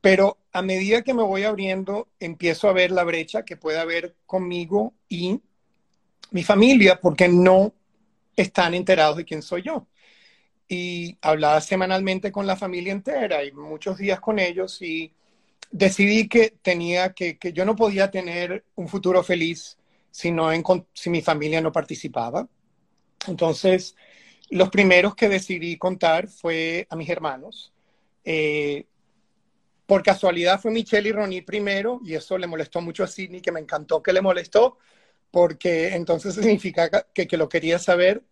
Pero a medida que me voy abriendo, empiezo a ver la brecha que puede haber conmigo y mi familia, porque no están enterados de quién soy yo. Y hablaba semanalmente con la familia entera y muchos días con ellos y decidí que tenía que, que yo no podía tener un futuro feliz si, no si mi familia no participaba. Entonces, los primeros que decidí contar fue a mis hermanos. Eh, por casualidad fue Michelle y Ronnie primero, y eso le molestó mucho a Sidney, que me encantó que le molestó, porque entonces significa que, que lo quería saber.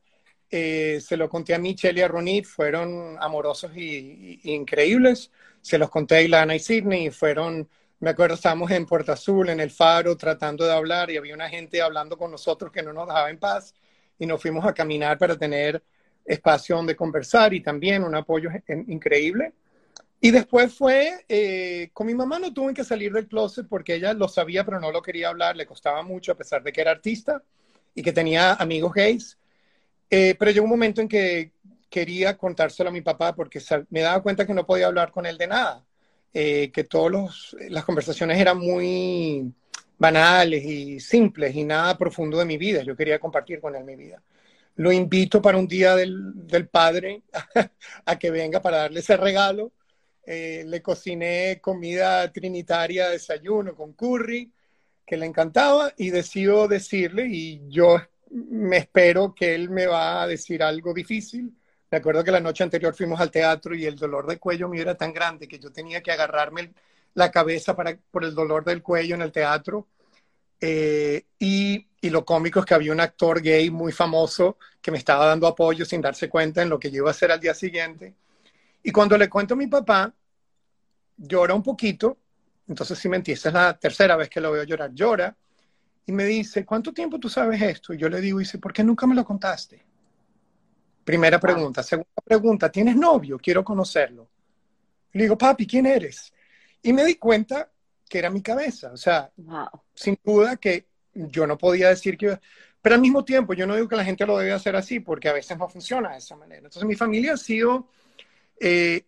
Eh, se lo conté a Michelle y a Ronnie, fueron amorosos y, increíbles. Se los conté a Ilana y Sidney, y fueron, me acuerdo, estábamos en Puerto Azul, en el faro, tratando de hablar, y había una gente hablando con nosotros que no nos dejaba en paz, y nos fuimos a caminar para tener espacio donde conversar y también un apoyo increíble. Y después fue, eh, con mi mamá no tuve que salir del closet porque ella lo sabía, pero no lo quería hablar, le costaba mucho a pesar de que era artista y que tenía amigos gays. Eh, pero llegó un momento en que quería contárselo a mi papá porque me daba cuenta que no podía hablar con él de nada, eh, que todas las conversaciones eran muy banales y simples y nada profundo de mi vida. Yo quería compartir con él mi vida. Lo invito para un día del, del padre a que venga para darle ese regalo eh, le cociné comida trinitaria, desayuno con curry, que le encantaba, y decido decirle, y yo me espero que él me va a decir algo difícil. Me acuerdo que la noche anterior fuimos al teatro y el dolor de cuello mío era tan grande que yo tenía que agarrarme la cabeza para, por el dolor del cuello en el teatro. Eh, y, y, lo cómico es que había un actor gay muy famoso que me estaba dando apoyo sin darse cuenta en lo que yo iba a hacer al día siguiente. Y cuando le cuento a mi papá, llora un poquito, entonces si me entiendes, es la tercera vez que lo veo llorar, llora, y me dice, ¿cuánto tiempo tú sabes esto? Y yo le digo, dice, ¿por qué nunca me lo contaste? Primera pregunta. Segunda pregunta, ¿tienes novio? Quiero conocerlo. Le digo, papi, ¿quién eres? Y me di cuenta que era mi cabeza. O sea, sin duda que yo no podía decir que... Pero al mismo tiempo, yo no digo que la gente lo debe hacer así, porque a veces no funciona de esa manera. Entonces, mi familia ha sido eh,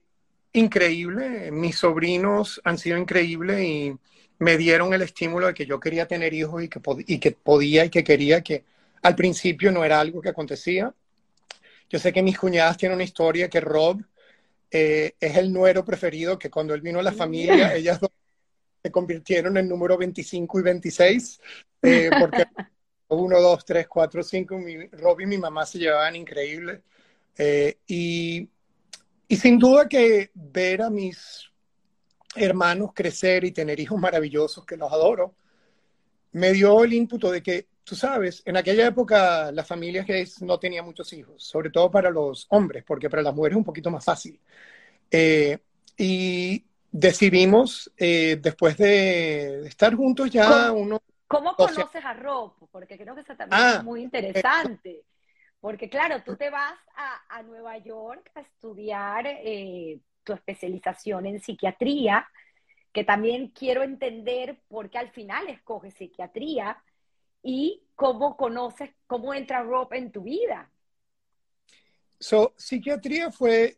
increíble, mis sobrinos han sido increíbles y me dieron el estímulo de que yo quería tener hijos y que, y que podía y que quería, que al principio no era algo que acontecía. Yo sé que mis cuñadas tienen una historia que Rob eh, es el nuero preferido, que cuando él vino a la familia, ellas se convirtieron en número 25 y 26, eh, porque 1, 2, 3, 4, 5, Rob y mi mamá se llevaban increíble. Eh, y y sin duda que ver a mis hermanos crecer y tener hijos maravillosos, que los adoro, me dio el ímputo de que, tú sabes, en aquella época las familias gays no tenían muchos hijos, sobre todo para los hombres, porque para las mujeres es un poquito más fácil. Eh, y decidimos, eh, después de estar juntos ya ¿Cómo, uno... ¿Cómo conoces a Rob? Porque creo que eso también ah, es muy interesante. Porque claro, tú te vas a, Nueva York a estudiar eh, tu especialización en psiquiatría, que también quiero entender por qué al final escoges psiquiatría y cómo conoces, cómo entra Rob en tu vida. So, psiquiatría fue,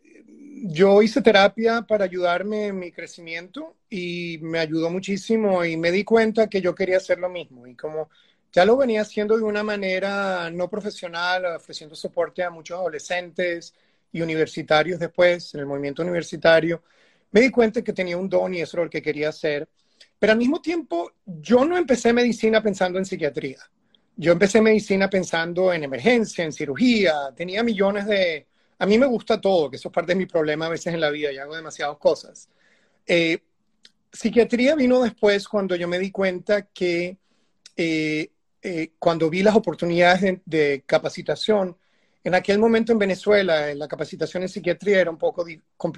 yo hice terapia para ayudarme en mi crecimiento y me ayudó muchísimo y me di cuenta que yo quería hacer lo mismo y como ya lo venía haciendo de una manera no profesional, ofreciendo soporte a muchos adolescentes universitarios después, en el movimiento universitario. Me di cuenta que tenía un don y eso era lo que quería hacer. Pero al mismo tiempo, yo no empecé medicina pensando en psiquiatría. Yo empecé medicina pensando en emergencia, en cirugía. Tenía millones de... A mí me gusta todo, que eso es parte de mi problema a veces en la vida y hago demasiadas cosas. Eh, psiquiatría vino después cuando yo me di cuenta que eh, eh, cuando vi las oportunidades de, capacitación, en aquel momento en Venezuela, la capacitación en psiquiatría era un poco,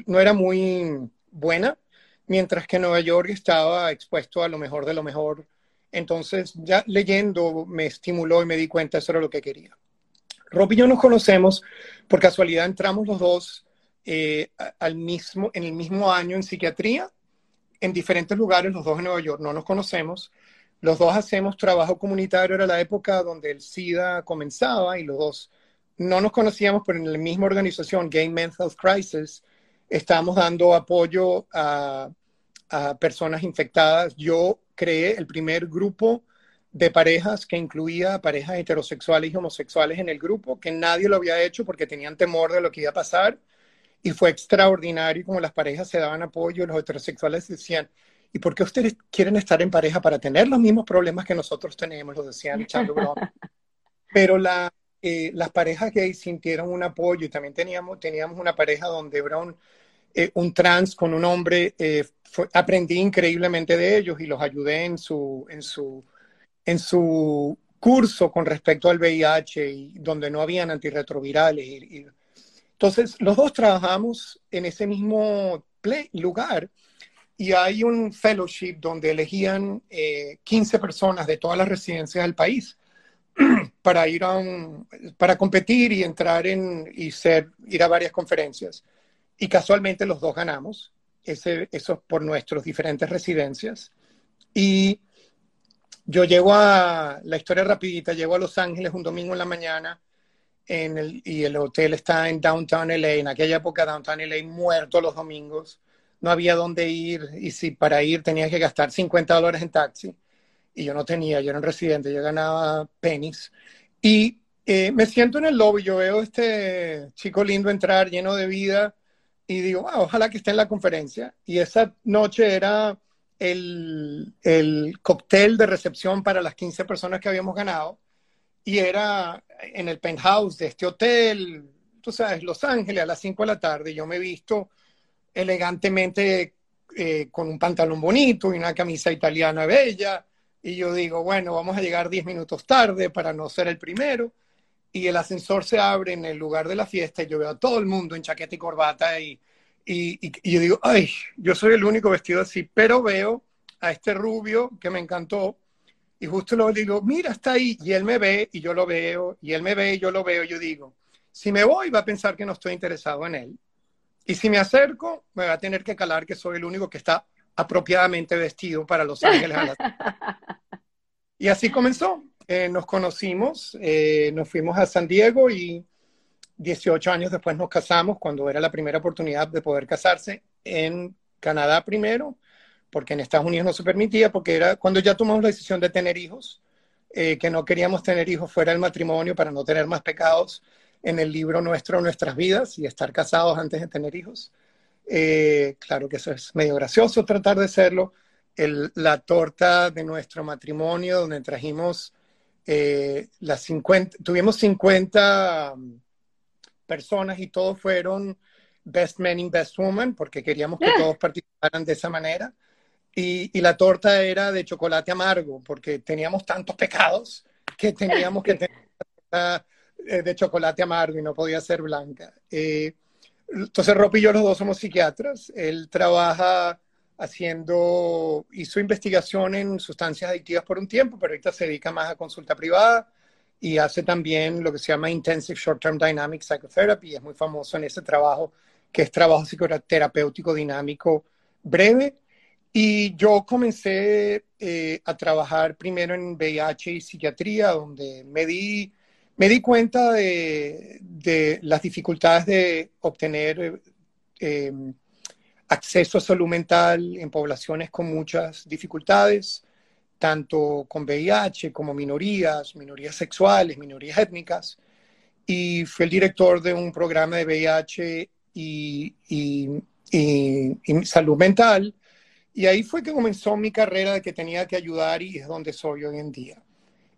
no era muy buena, mientras que Nueva York estaba expuesto a lo mejor de lo mejor. Entonces, ya leyendo me estimuló y me di cuenta eso era lo que quería. Rob y yo nos conocemos, por casualidad entramos los dos eh, al mismo, en el mismo año en psiquiatría, en diferentes lugares, los dos en Nueva York, no nos conocemos, los dos hacemos trabajo comunitario, era la época donde el SIDA comenzaba y los dos no nos conocíamos, pero en la misma organización, Gay Mental Crisis, estábamos dando apoyo a, personas infectadas. Yo creé el primer grupo de parejas que incluía parejas heterosexuales y homosexuales en el grupo, que nadie lo había hecho porque tenían temor de lo que iba a pasar. Y fue extraordinario como las parejas se daban apoyo, los heterosexuales decían, ¿Y por qué ustedes quieren estar en pareja para tener los mismos problemas que nosotros tenemos? Lo decían echando broma. Pero la, eh, las parejas gays sintieron un apoyo y también teníamos, teníamos una pareja donde era un, eh, un trans con un hombre, eh, aprendí increíblemente de ellos y los ayudé en su, en su, en su curso con respecto al VIH y donde no habían antirretrovirales. Y, entonces, los dos trabajamos en ese mismo lugar y hay un fellowship donde elegían 15 personas de todas las residencias del país para ir a un, para competir y entrar en y ser, ir a varias conferencias. Y casualmente los dos ganamos, ese, eso por nuestras diferentes residencias. Y yo llego a, la historia rapidita, llego a Los Ángeles un domingo en la mañana en el, y el hotel está en Downtown LA, en aquella época Downtown LA muerto los domingos, no había dónde ir y si para ir tenía que gastar 50 dólares en taxi y yo no tenía, yo era un residente, yo ganaba pennies. Y eh, me siento en el lobby, yo veo este chico lindo entrar lleno de vida y digo, ah, ojalá que esté en la conferencia. Y esa noche era el, el cóctel de recepción para las 15 personas que habíamos ganado y era en el penthouse de este hotel, tú sabes, Los Ángeles a las 5 de la tarde. Yo me he visto elegantemente eh, con un pantalón bonito y una camisa italiana bella y yo digo, bueno, vamos a llegar 10 minutos tarde para no ser el primero. Y el ascensor se abre en el lugar de la fiesta y yo veo a todo el mundo en chaqueta y corbata y, y, y, yo digo, ay, yo soy el único vestido así, pero veo a este rubio que me encantó y justo lo digo, mira, está ahí y él me ve y yo lo veo y él me ve y yo lo veo y yo digo, si me voy va a pensar que no estoy interesado en él y si me acerco me va a tener que calar que soy el único que está apropiadamente vestido para Los Ángeles. y así comenzó. Eh, nos conocimos, eh, nos fuimos a San Diego y 18 años después nos casamos cuando era la primera oportunidad de poder casarse en Canadá primero, porque en Estados Unidos no se permitía, porque era cuando ya tomamos la decisión de tener hijos, eh, que no queríamos tener hijos fuera del matrimonio para no tener más pecados en el libro nuestro, nuestras vidas y estar casados antes de tener hijos. Eh, claro que eso es medio gracioso tratar de serlo. la torta de nuestro matrimonio, donde trajimos eh, las 50, tuvimos 50 um, personas y todos fueron Best Men in Best Woman, porque queríamos que todos participaran de esa manera. Y, la torta era de chocolate amargo, porque teníamos tantos pecados que teníamos que tener eh, de chocolate amargo y no podía ser blanca. Entonces, Rob y yo los dos somos psiquiatras. Él trabaja haciendo, hizo investigación en sustancias adictivas por un tiempo, pero ahorita se dedica más a consulta privada y hace también lo que se llama Intensive Short Term Dynamic Psychotherapy. Es muy famoso en ese trabajo, que es trabajo psicoterapéutico dinámico breve. Y yo comencé eh, a trabajar primero en VIH y psiquiatría, donde me di me di cuenta de, las dificultades de obtener eh, acceso a salud mental en poblaciones con muchas dificultades, tanto con VIH como minorías, minorías sexuales, minorías étnicas. Y fui el director de un programa de VIH y salud mental. Y ahí fue que comenzó mi carrera de que tenía que ayudar y es donde soy hoy en día.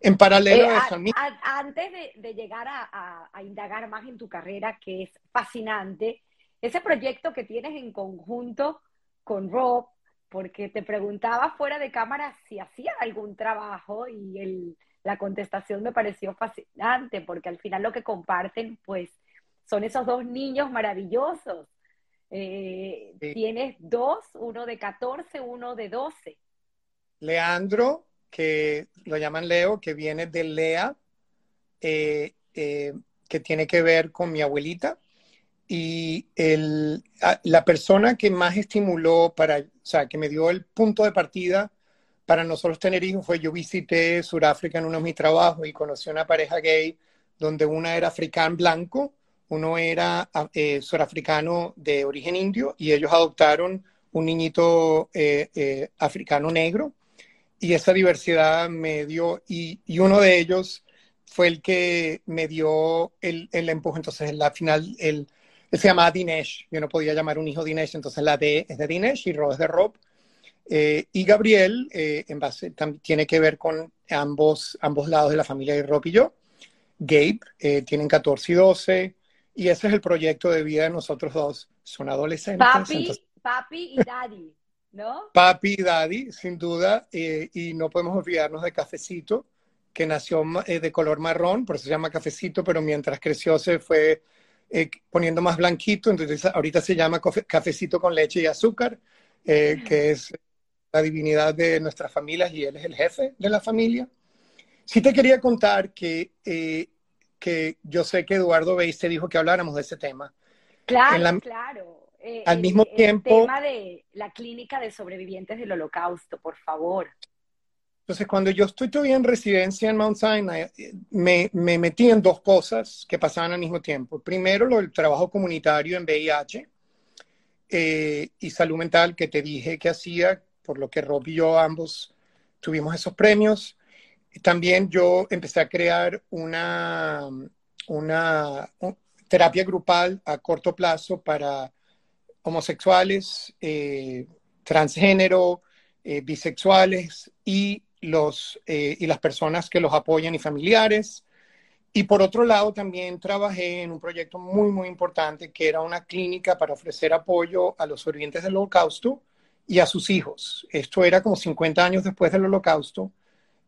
En paralelo eh, a, Antes de, llegar a, indagar más en tu carrera, que es fascinante, ese proyecto que tienes en conjunto con Rob, porque te preguntaba fuera de cámara si hacía algún trabajo y el, la contestación me pareció fascinante, porque al final lo que comparten, pues, son esos dos niños maravillosos. Eh, tienes dos, uno de 14, uno de 12. Leandro que lo llaman Leo, que viene de Lea, eh, eh, que tiene que ver con mi abuelita. Y el, la persona que más estimuló para, o sea, que me dio el punto de partida para nosotros tener hijos fue yo visité Sudáfrica en uno de mis trabajos y conocí una pareja gay donde una era africano blanco, uno era eh, surafricano de origen indio y ellos adoptaron un niñito eh, africano negro y esa diversidad me dio, y, y, uno de ellos fue el que me dio el, el empuje. Entonces, en la final, él, él, se llamaba Dinesh. Yo no podía llamar un hijo Dinesh, entonces la D es de Dinesh y Rob es de Rob. Eh, y Gabriel, eh, en base, tiene que ver con ambos, ambos lados de la familia de Rob y yo. Gabe, eh, tienen 14 y 12, y ese es el proyecto de vida de nosotros dos. Son adolescentes. Papi, papi y daddy, ¿no? Papi y daddy, sin duda, eh, y no podemos olvidarnos de Cafecito, que nació eh, de color marrón, por eso se llama Cafecito, pero mientras creció se fue poniendo más blanquito, entonces ahorita se llama Cafecito con leche y azúcar, que es la divinidad de nuestras familias y él es el jefe de la familia. Sí te quería contar que, eh, que yo sé que Eduardo Beis te dijo que habláramos de ese tema. Claro, claro. Eh, al mismo tiempo... El tema de la clínica de sobrevivientes del holocausto, por favor. Entonces, cuando yo estoy todavía en residencia en Mount Sinai, me, me metí en dos cosas que pasaban al mismo tiempo. Primero, lo del trabajo comunitario en VIH eh, y salud mental que te dije que hacía, por lo que Rob y yo ambos tuvimos esos premios. También yo empecé a crear una, una terapia grupal a corto plazo para homosexuales, eh, transgénero, eh, bisexuales y, los, eh, y las personas que los apoyan y familiares. Y por otro lado, también trabajé en un proyecto muy, muy importante que era una clínica para ofrecer apoyo a los sobrevivientes del holocausto y a sus hijos. Esto era como 50 años después del holocausto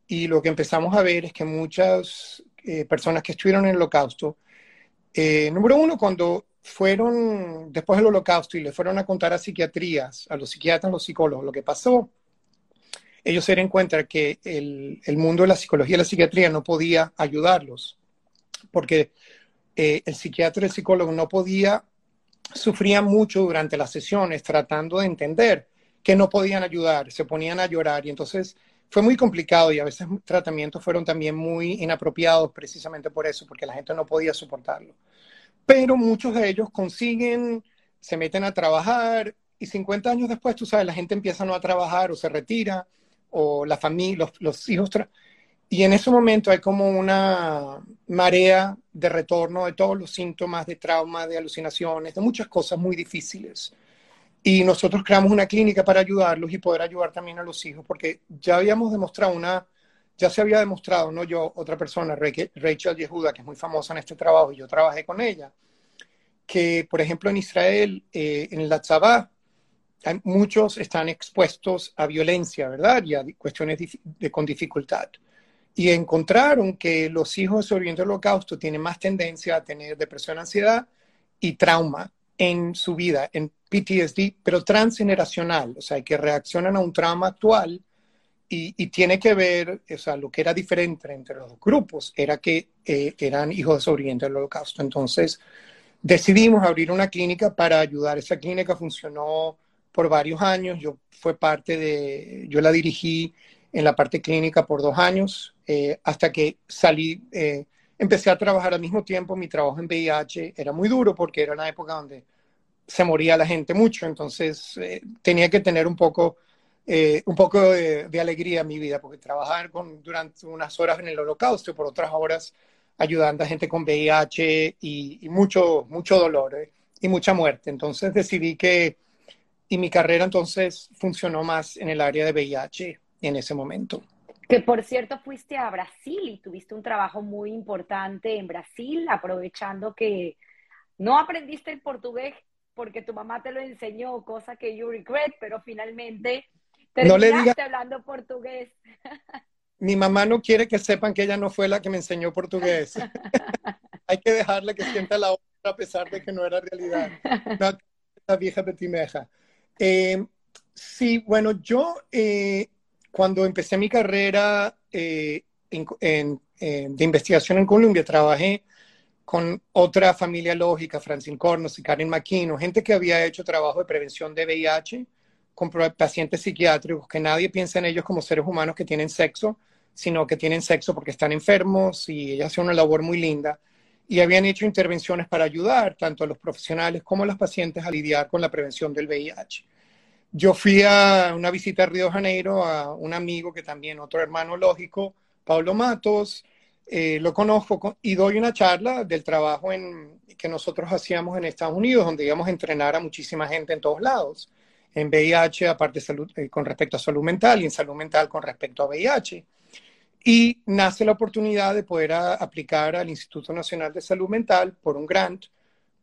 y lo que empezamos a ver es que muchas personas que estuvieron en el holocausto, número uno, cuando fueron después del holocausto y le fueron a contar a psiquiatrías, a los psiquiatras, a los psicólogos, lo que pasó, ellos se dieron cuenta que el, mundo de la psicología y la psiquiatría no podía ayudarlos, porque eh, el psiquiatra y el psicólogo no podía, sufrían mucho durante las sesiones tratando de entender que no podían ayudar, se ponían a llorar y entonces fue muy complicado y a veces tratamientos fueron también muy inapropiados precisamente por eso, porque la gente no podía soportarlo. Pero muchos de ellos consiguen, se meten a trabajar y 50 años después, tú sabes, la gente empieza no a trabajar o se retira o la familia, los, los hijos. Y en ese momento hay como una marea de retorno de todos los síntomas de trauma, de alucinaciones, de muchas cosas muy difíciles. Y nosotros creamos una clínica para ayudarlos y poder ayudar también a los hijos, porque ya habíamos demostrado una, ya se había demostrado, no yo, otra persona, Rachel Yehuda, que es muy famosa en este trabajo, y yo trabajé con ella, que, por ejemplo, en Israel, eh, en la Tzabá, muchos están expuestos a violencia, ¿verdad? Y a cuestiones de, con dificultad. Y encontraron que los hijos sobrevivientes del holocausto tienen más tendencia a tener depresión, ansiedad y trauma en su vida, en PTSD, pero transgeneracional, o sea, que reaccionan a un trauma actual y, tiene que ver, o sea, lo que era diferente entre los dos grupos era que eh, eran hijos de sobrevivientes del holocausto. Entonces, decidimos abrir una clínica para ayudar. Esa clínica funcionó por varios años, yo fue parte de, yo la dirigí en la parte clínica por dos años, eh, hasta que salí, eh, empecé a trabajar al mismo tiempo, mi trabajo en VIH era muy duro porque era una época donde se moría la gente mucho, entonces eh, tenía que tener un poco, eh, un poco de, alegría en mi vida, porque trabajar con, durante unas horas en el holocausto por otras horas ayudando a gente con VIH y, mucho, mucho dolor eh, y mucha muerte. Entonces decidí que, y mi carrera entonces funcionó más en el área de VIH en ese momento. Que por cierto fuiste a Brasil y tuviste un trabajo muy importante en Brasil, aprovechando que no aprendiste el portugués porque tu mamá te lo enseñó, cosa que you regret, pero finalmente terminaste hablando portugués. Mi mamá no quiere que sepan que ella no fue la que me enseñó portugués. Hay que dejarle que sienta la otra a pesar de que no era realidad. la vieja petimeja. Eh, sí, bueno, yo eh, cuando empecé mi carrera eh, de investigación en Colombia, trabajé con otra familia lógica, Francine Cornos y Karen McKinnon, gente que había hecho trabajo de prevención de VIH con pacientes psiquiátricos, que nadie piensa en ellos como seres humanos que tienen sexo, sino que tienen sexo porque están enfermos y ellas hacen una labor muy linda. Y habían hecho intervenciones para ayudar tanto a los profesionales como a los pacientes a lidiar con la prevención del VIH. Yo fui a una visita a Río de Janeiro a un amigo que también, otro hermano lógico, Pablo Matos, eh, lo conozco y doy una charla del trabajo en, que nosotros hacíamos en Estados Unidos, donde íbamos a entrenar a muchísima gente en todos lados, en VIH, aparte salud, eh, con respecto a salud mental y en salud mental con respecto a VIH. y nace la oportunidad de poder aplicar al Instituto Nacional de Salud Mental por un grant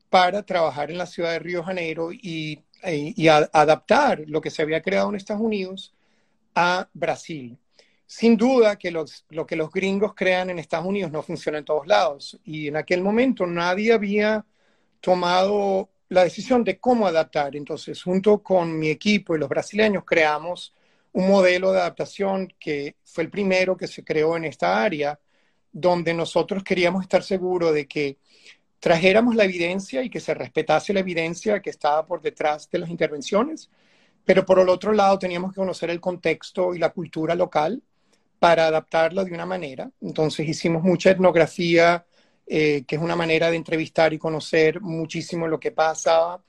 para trabajar en la ciudad de Río Janeiro y, y adaptar lo que se había creado en Estados Unidos a Brasil. Sin duda que los, lo que los gringos crean en Estados Unidos no funciona en todos lados. Y en aquel momento nadie había tomado la decisión de cómo adaptar. Entonces, junto con mi equipo y los brasileños, creamos un modelo de adaptación que fue el primero que se creó en esta área, donde nosotros queríamos estar seguros de que trajéramos la evidencia y que se respetase la evidencia que estaba por detrás de las intervenciones, pero por el otro lado teníamos que conocer el contexto y la cultura local para adaptarlo de una manera. Entonces hicimos mucha etnografía, eh, que es una manera de entrevistar y conocer muchísimo lo que pasaba.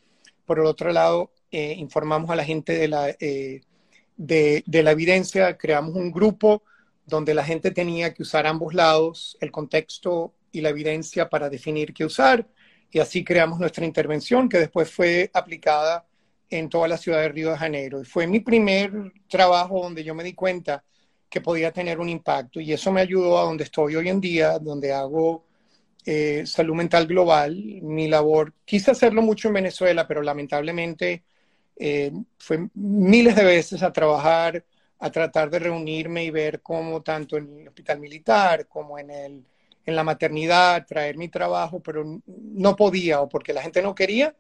Por el otro lado, eh, informamos a la gente de la, eh, de, de la evidencia, creamos un grupo donde la gente tenía que usar ambos lados, el contexto y la evidencia para definir qué usar. Y así creamos nuestra intervención, que después fue aplicada en toda la ciudad de Río de Janeiro. Y fue mi primer trabajo donde yo me di cuenta que podía tener un impacto. Y eso me ayudó a donde estoy hoy en día, donde hago eh, salud mental global. Mi labor, quise hacerlo mucho en Venezuela, pero lamentablemente eh, fue miles de veces a trabajar, a tratar de reunirme y ver cómo tanto en el hospital militar como en, el, en la maternidad, traer mi trabajo, pero no podía, o porque la gente no quería,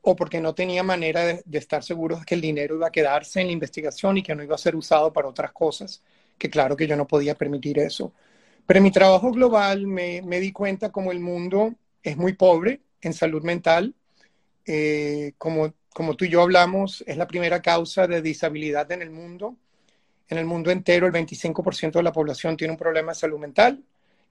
o porque no tenía manera de, estar seguro de que el dinero iba a quedarse en la investigación y que no iba a ser usado para otras cosas que claro que yo no podía permitir eso. Pero en mi trabajo global me, me di cuenta como el mundo es muy pobre en salud mental. Eh, como, como tú y yo hablamos, es la primera causa de disabilidad en el mundo. En el mundo entero, el 25% de la población tiene un problema de salud mental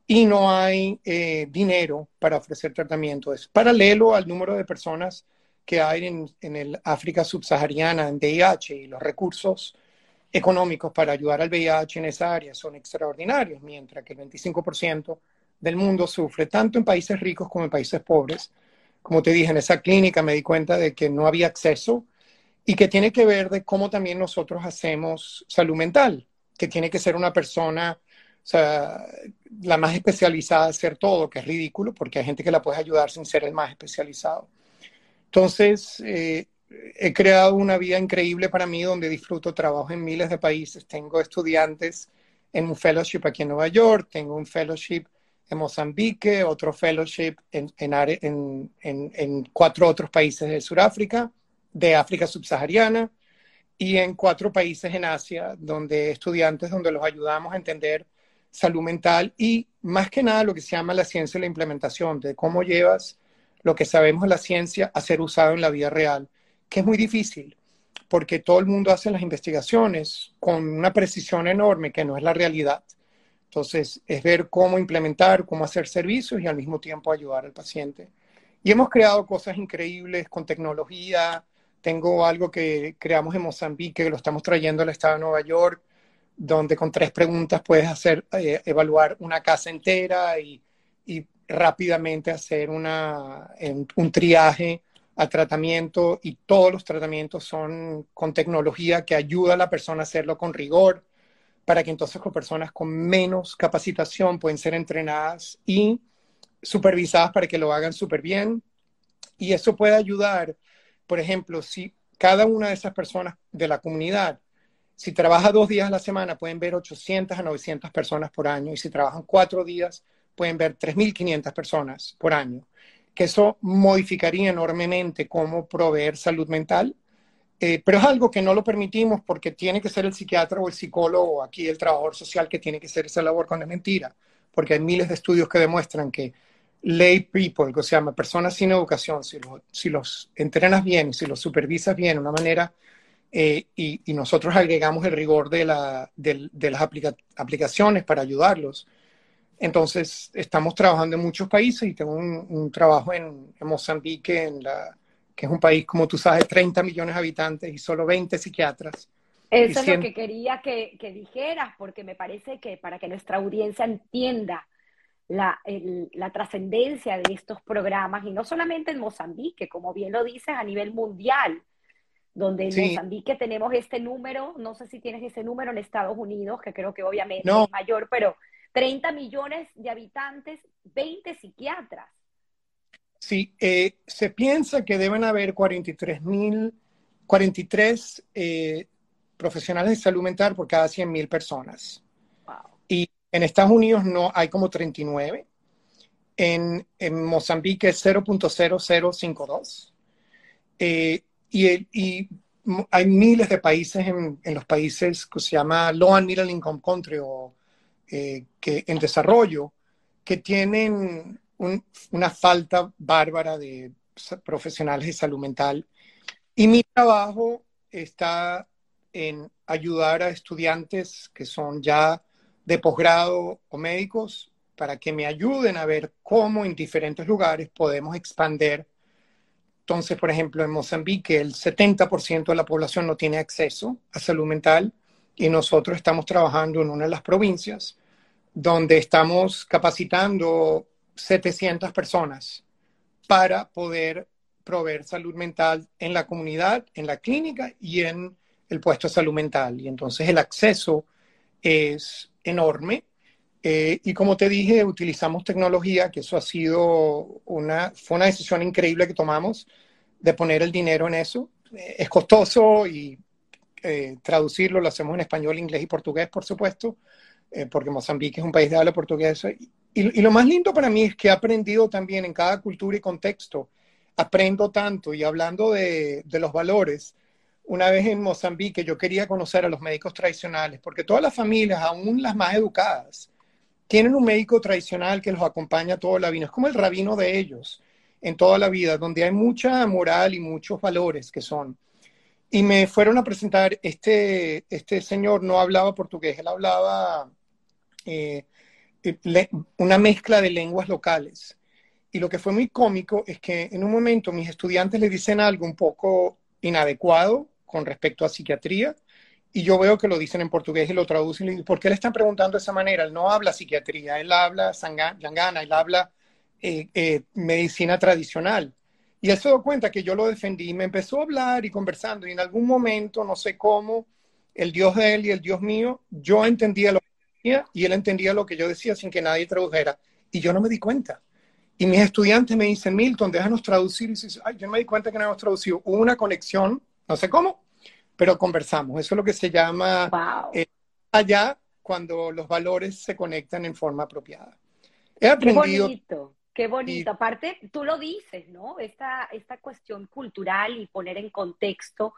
y no hay eh, dinero para ofrecer tratamiento. Es paralelo al número de personas que hay en, en el África subsahariana en VIH y los recursos económicos para ayudar al VIH en esa área son extraordinarios, mientras que el 25% del mundo sufre, tanto en países ricos como en países pobres. Como te dije, en esa clínica me di cuenta de que no había acceso y que tiene que ver de cómo también nosotros hacemos salud mental, que tiene que ser una persona, la más especializada de hacer todo, que es ridículo, porque hay gente que la puede ayudar sin ser el más especializado. Entonces, eh, he creado una vida increíble para mí donde disfruto, trabajo en miles de países, tengo estudiantes en un fellowship aquí en Nueva York, tengo un fellowship en Mozambique, otro fellowship en, en, en, en cuatro otros países de Sudáfrica, de África subsahariana y en cuatro países en Asia, donde estudiantes, donde los ayudamos a entender salud mental y más que nada lo que se llama la ciencia y la implementación, de cómo llevas lo que sabemos de la ciencia a ser usado en la vida real que es muy difícil, porque todo el mundo hace las investigaciones con una precisión enorme que no es la realidad. Entonces, es ver cómo implementar, cómo hacer servicios y al mismo tiempo ayudar al paciente. Y hemos creado cosas increíbles con tecnología. Tengo algo que creamos en Mozambique, que lo estamos trayendo al estado de Nueva York, donde con tres preguntas puedes hacer, eh, evaluar una casa entera y, y rápidamente hacer una, un triaje a tratamiento y todos los tratamientos son con tecnología que ayuda a la persona a hacerlo con rigor, para que entonces con personas con menos capacitación pueden ser entrenadas y supervisadas para que lo hagan súper bien. Y eso puede ayudar, por ejemplo, si cada una de esas personas de la comunidad, si trabaja dos días a la semana, pueden ver 800 a 900 personas por año, y si trabajan cuatro días, pueden ver 3.500 personas por año que eso modificaría enormemente cómo proveer salud mental, eh, pero es algo que no lo permitimos porque tiene que ser el psiquiatra o el psicólogo aquí el trabajador social que tiene que hacer esa labor con la mentira, porque hay miles de estudios que demuestran que lay people, que se llama personas sin educación, si, si los entrenas bien si los supervisas bien de una manera eh, y, nosotros agregamos el rigor de, la, de, las aplica aplicaciones para ayudarlos, entonces, estamos trabajando en muchos países y tengo un, trabajo en, Mozambique, en la, que es un país, como tú sabes, 30 millones de habitantes y solo 20 psiquiatras. Eso es lo que quería que, que, dijeras, porque me parece que para que nuestra audiencia entienda la, la trascendencia de estos programas, y no solamente en Mozambique, como bien lo dices, a nivel mundial, donde en Mozambique tenemos este número, no sé si tienes ese número en Estados Unidos, que creo que obviamente es mayor, pero 30 millones de habitantes, 20 psiquiatras. Sí, eh, se piensa que deben haber 43 mil, 43 eh, profesionales de salud mental por cada 100 mil personas. Y en Estados Unidos no hay como 39. En, en Mozambique es 0.0052. Eh, y, hay miles de países en, los países que se llama Low and Middle Income Country o eh, que en desarrollo que tienen una falta bárbara de profesionales de salud mental. Y mi trabajo está en ayudar a estudiantes que son ya de posgrado o médicos para que me ayuden a ver cómo en diferentes lugares podemos expander entonces, por ejemplo, en Mozambique el 70% de la población no tiene acceso a salud mental y nosotros estamos trabajando en una de las provincias donde estamos capacitando 700 personas para poder proveer salud mental en la comunidad, en la clínica y en el puesto de salud mental. Y entonces el acceso es enorme. Eh, y como te dije, utilizamos tecnología, que eso ha sido una, fue una decisión increíble que tomamos de poner el dinero en eso. Eh, es costoso y eh, traducirlo lo hacemos en español, inglés y portugués, por supuesto, eh, porque Mozambique es un país de habla portuguesa. Y, y, lo más lindo para mí es que he aprendido también en cada cultura y contexto, aprendo tanto y hablando de, de los valores. Una vez en Mozambique yo quería conocer a los médicos tradicionales, porque todas las familias, aún las más educadas, tienen un médico tradicional que los acompaña toda la vida. Es como el rabino de ellos en toda la vida, donde hay mucha moral y muchos valores que son. Y me fueron a presentar, este, este señor no hablaba portugués, él hablaba eh, eh, una mezcla de lenguas locales. Y lo que fue muy cómico es que en un momento mis estudiantes le dicen algo un poco inadecuado con respecto a psiquiatría, y yo veo que lo dicen en portugués y lo traducen. Y ¿Por qué le están preguntando de esa manera? Él no habla psiquiatría, él habla sangana, él habla eh, medicina tradicional. Y él se dio cuenta que yo lo defendí y me empezó a hablar y conversando y en algún momento, no sé cómo, el Dios de él y el Dios mío, yo entendía lo que y él entendía lo que yo decía sin que nadie tradujera. Y yo no me di cuenta. Y mis estudiantes me dicen, Milton, déjanos traducir. Y dice, ay, yo no me di cuenta que no hemos traducido. Hubo una conexión, no sé cómo, pero conversamos. Eso es lo que se llama eh, allá cuando los valores se conectan en forma apropiada. He aprendido... Qué bonito. Aparte, tú lo dices, ¿no? Esta, esta cuestión cultural y poner en contexto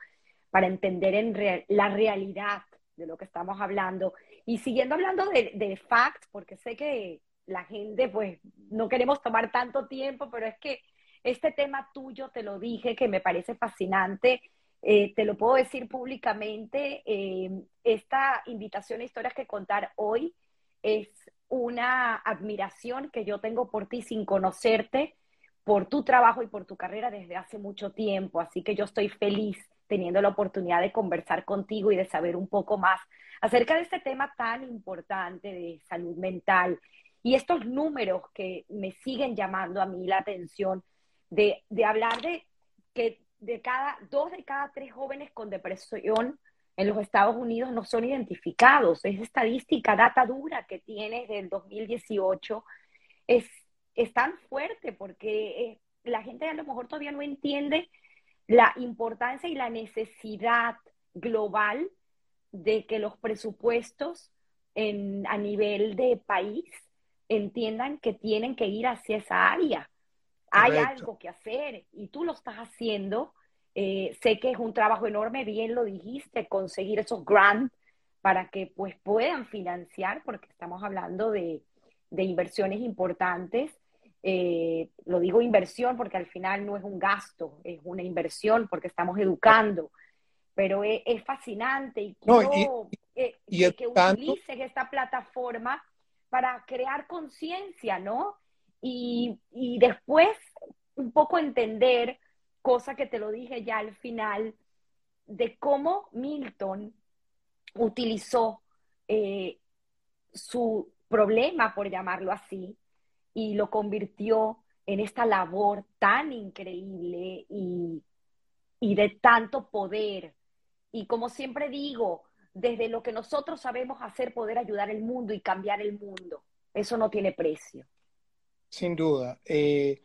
para entender en la realidad de lo que estamos hablando. Y siguiendo hablando de, de, facts, porque sé que la gente, pues, no queremos tomar tanto tiempo, pero es que este tema tuyo, te lo dije, que me parece fascinante, eh, te lo puedo decir públicamente, eh, esta invitación a historias que contar hoy es una admiración que yo tengo por ti sin conocerte, por tu trabajo y por tu carrera desde hace mucho tiempo. Así que yo estoy feliz teniendo la oportunidad de conversar contigo y de saber un poco más acerca de este tema tan importante de salud mental y estos números que me siguen llamando a mí la atención de, de hablar de que de cada dos de cada tres jóvenes con depresión en los Estados Unidos no son identificados. Es estadística, data dura que tienes del 2018. Es, es tan fuerte porque eh, la gente a lo mejor todavía no entiende la importancia y la necesidad global de que los presupuestos en, a nivel de país entiendan que tienen que ir hacia esa área. Hay algo que hacer y tú lo estás haciendo eh, sé que es un trabajo enorme, bien lo dijiste, conseguir esos grants para que pues puedan financiar, porque estamos hablando de, de inversiones importantes. Eh, lo digo inversión porque al final no es un gasto, es una inversión porque estamos educando, pero es, fascinante y quiero eh, que utilices esta plataforma para crear conciencia, ¿no? Y, y después un poco entender cosa que te lo dije ya al final, de cómo Milton utilizó eh, su problema, por llamarlo así, y lo convirtió en esta labor tan increíble y y de tanto poder. Y como siempre digo, desde lo que nosotros sabemos hacer, poder ayudar el mundo y cambiar el mundo. Eso no tiene precio. Sin duda. Eh,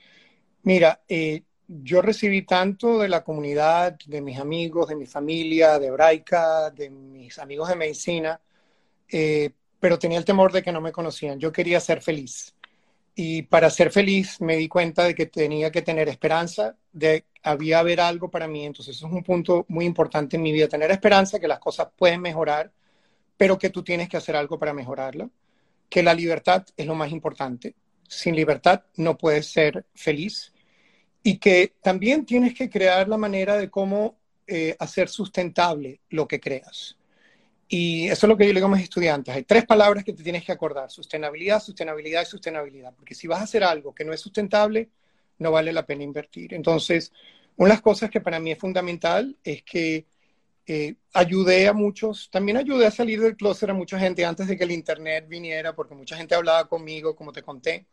mira, eh, yo recibí tanto de la comunidad, de mis amigos, de mi familia, de hebraica, de mis amigos de medicina, eh, pero tenía el temor de que no me conocían. Yo quería ser feliz. Y para ser feliz me di cuenta de que tenía que tener esperanza, de había haber algo para mí. Entonces, eso es un punto muy importante en mi vida, tener esperanza que las cosas pueden mejorar, pero que tú tienes que hacer algo para mejorarlo. Que la libertad es lo más importante. Sin libertad no puedes ser feliz y que también tienes que crear la manera de cómo eh, hacer sustentable lo que creas. Y eso es lo que yo le digo a mis estudiantes. Hay tres palabras que te tienes que acordar, sostenibilidad, sostenibilidad y sostenibilidad, porque si vas a hacer algo que no es sustentable, no vale la pena invertir. Entonces, una de las cosas que para mí es fundamental es que eh, ayudé a muchos, también ayudé a salir del closet a mucha gente antes de que el Internet viniera, porque mucha gente hablaba conmigo, como te conté.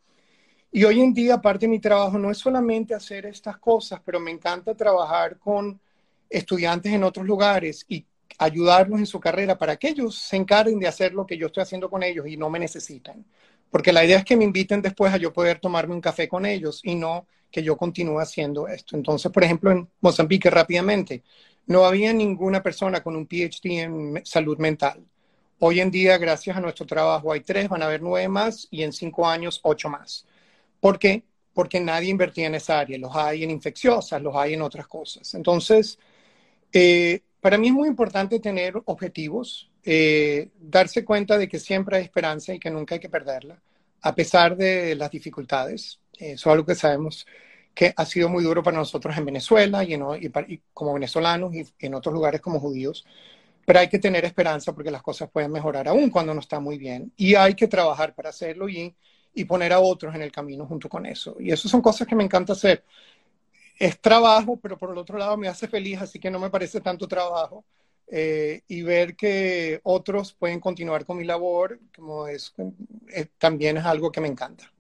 Y hoy en día parte de mi trabajo no es solamente hacer estas cosas, pero me encanta trabajar con estudiantes en otros lugares y ayudarlos en su carrera para que ellos se encarguen de hacer lo que yo estoy haciendo con ellos y no me necesitan. Porque la idea es que me inviten después a yo poder tomarme un café con ellos y no que yo continúe haciendo esto. Entonces, por ejemplo, en Mozambique rápidamente, no había ninguna persona con un PhD en salud mental. Hoy en día, gracias a nuestro trabajo, hay tres, van a haber nueve más y en cinco años, ocho más. ¿Por qué? Porque nadie invertía en esa área. Los hay en infecciosas, los hay en otras cosas. Entonces, eh, para mí es muy importante tener objetivos, eh, darse cuenta de que siempre hay esperanza y que nunca hay que perderla, a pesar de las dificultades. Eso es algo que sabemos que ha sido muy duro para nosotros en Venezuela y, y como venezolanos y en otros lugares como judíos. Pero hay que tener esperanza porque las cosas pueden mejorar aún cuando no está muy bien. Y hay que trabajar para hacerlo y y poner a otros en el camino junto con eso. Y eso son cosas que me encanta hacer. Es trabajo, pero por el otro lado me hace feliz, así que no me parece tanto trabajo. Eh, y ver que otros pueden continuar con mi labor, como es, eh, también es algo que me encanta.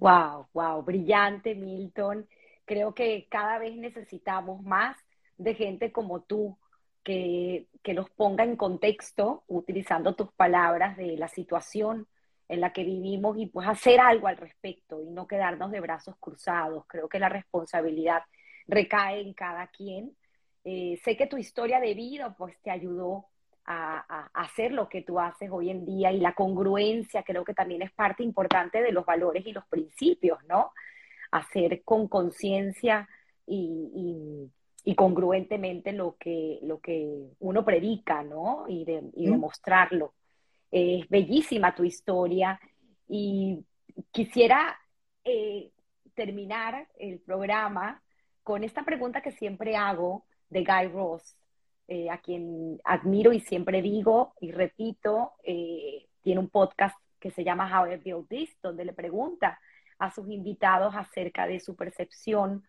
Wow, wow, brillante, Milton. Creo que cada vez necesitamos más de gente como tú, que, que nos ponga en contexto, utilizando tus palabras de la situación en la que vivimos y pues hacer algo al respecto y no quedarnos de brazos cruzados. Creo que la responsabilidad recae en cada quien. Eh, sé que tu historia de vida pues te ayudó a, hacer lo que tú haces hoy en día y la congruencia creo que también es parte importante de los valores y los principios, ¿no? Hacer con conciencia y, congruentemente lo que, lo que uno predica, ¿no? Y, de, y demostrarlo. Es bellísima tu historia y quisiera eh, terminar el programa con esta pregunta que siempre hago de Guy Ross, eh, a quien admiro y siempre digo y repito, eh, tiene un podcast que se llama How I Built This, donde le pregunta a sus invitados acerca de su percepción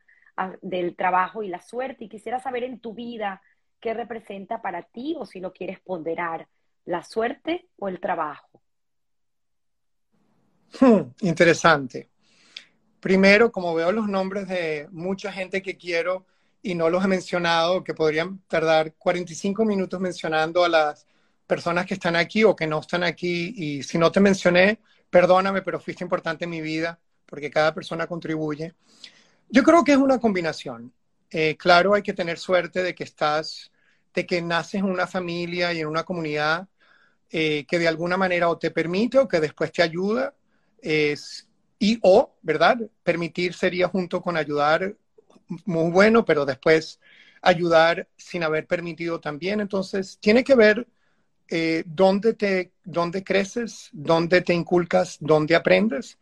del trabajo y la suerte. Y quisiera saber en tu vida qué representa para ti o si lo quieres ponderar la suerte o el trabajo? Hmm, interesante. Primero, como veo los nombres de mucha gente que quiero y no los he mencionado, que podrían tardar 45 minutos mencionando a las personas que están aquí o que no están aquí, y si no te mencioné, perdóname, pero fuiste importante en mi vida, porque cada persona contribuye. Yo creo que es una combinación. Eh, claro, hay que tener suerte de que estás, de que naces en una familia y en una comunidad eh, que de alguna manera o te permite o que después te ayuda. Es, y o, ¿verdad? Permitir sería junto con ayudar muy bueno, pero después ayudar sin haber permitido también. Entonces, tiene que ver eh, dónde, te, dónde creces, dónde te inculcas, dónde aprendes,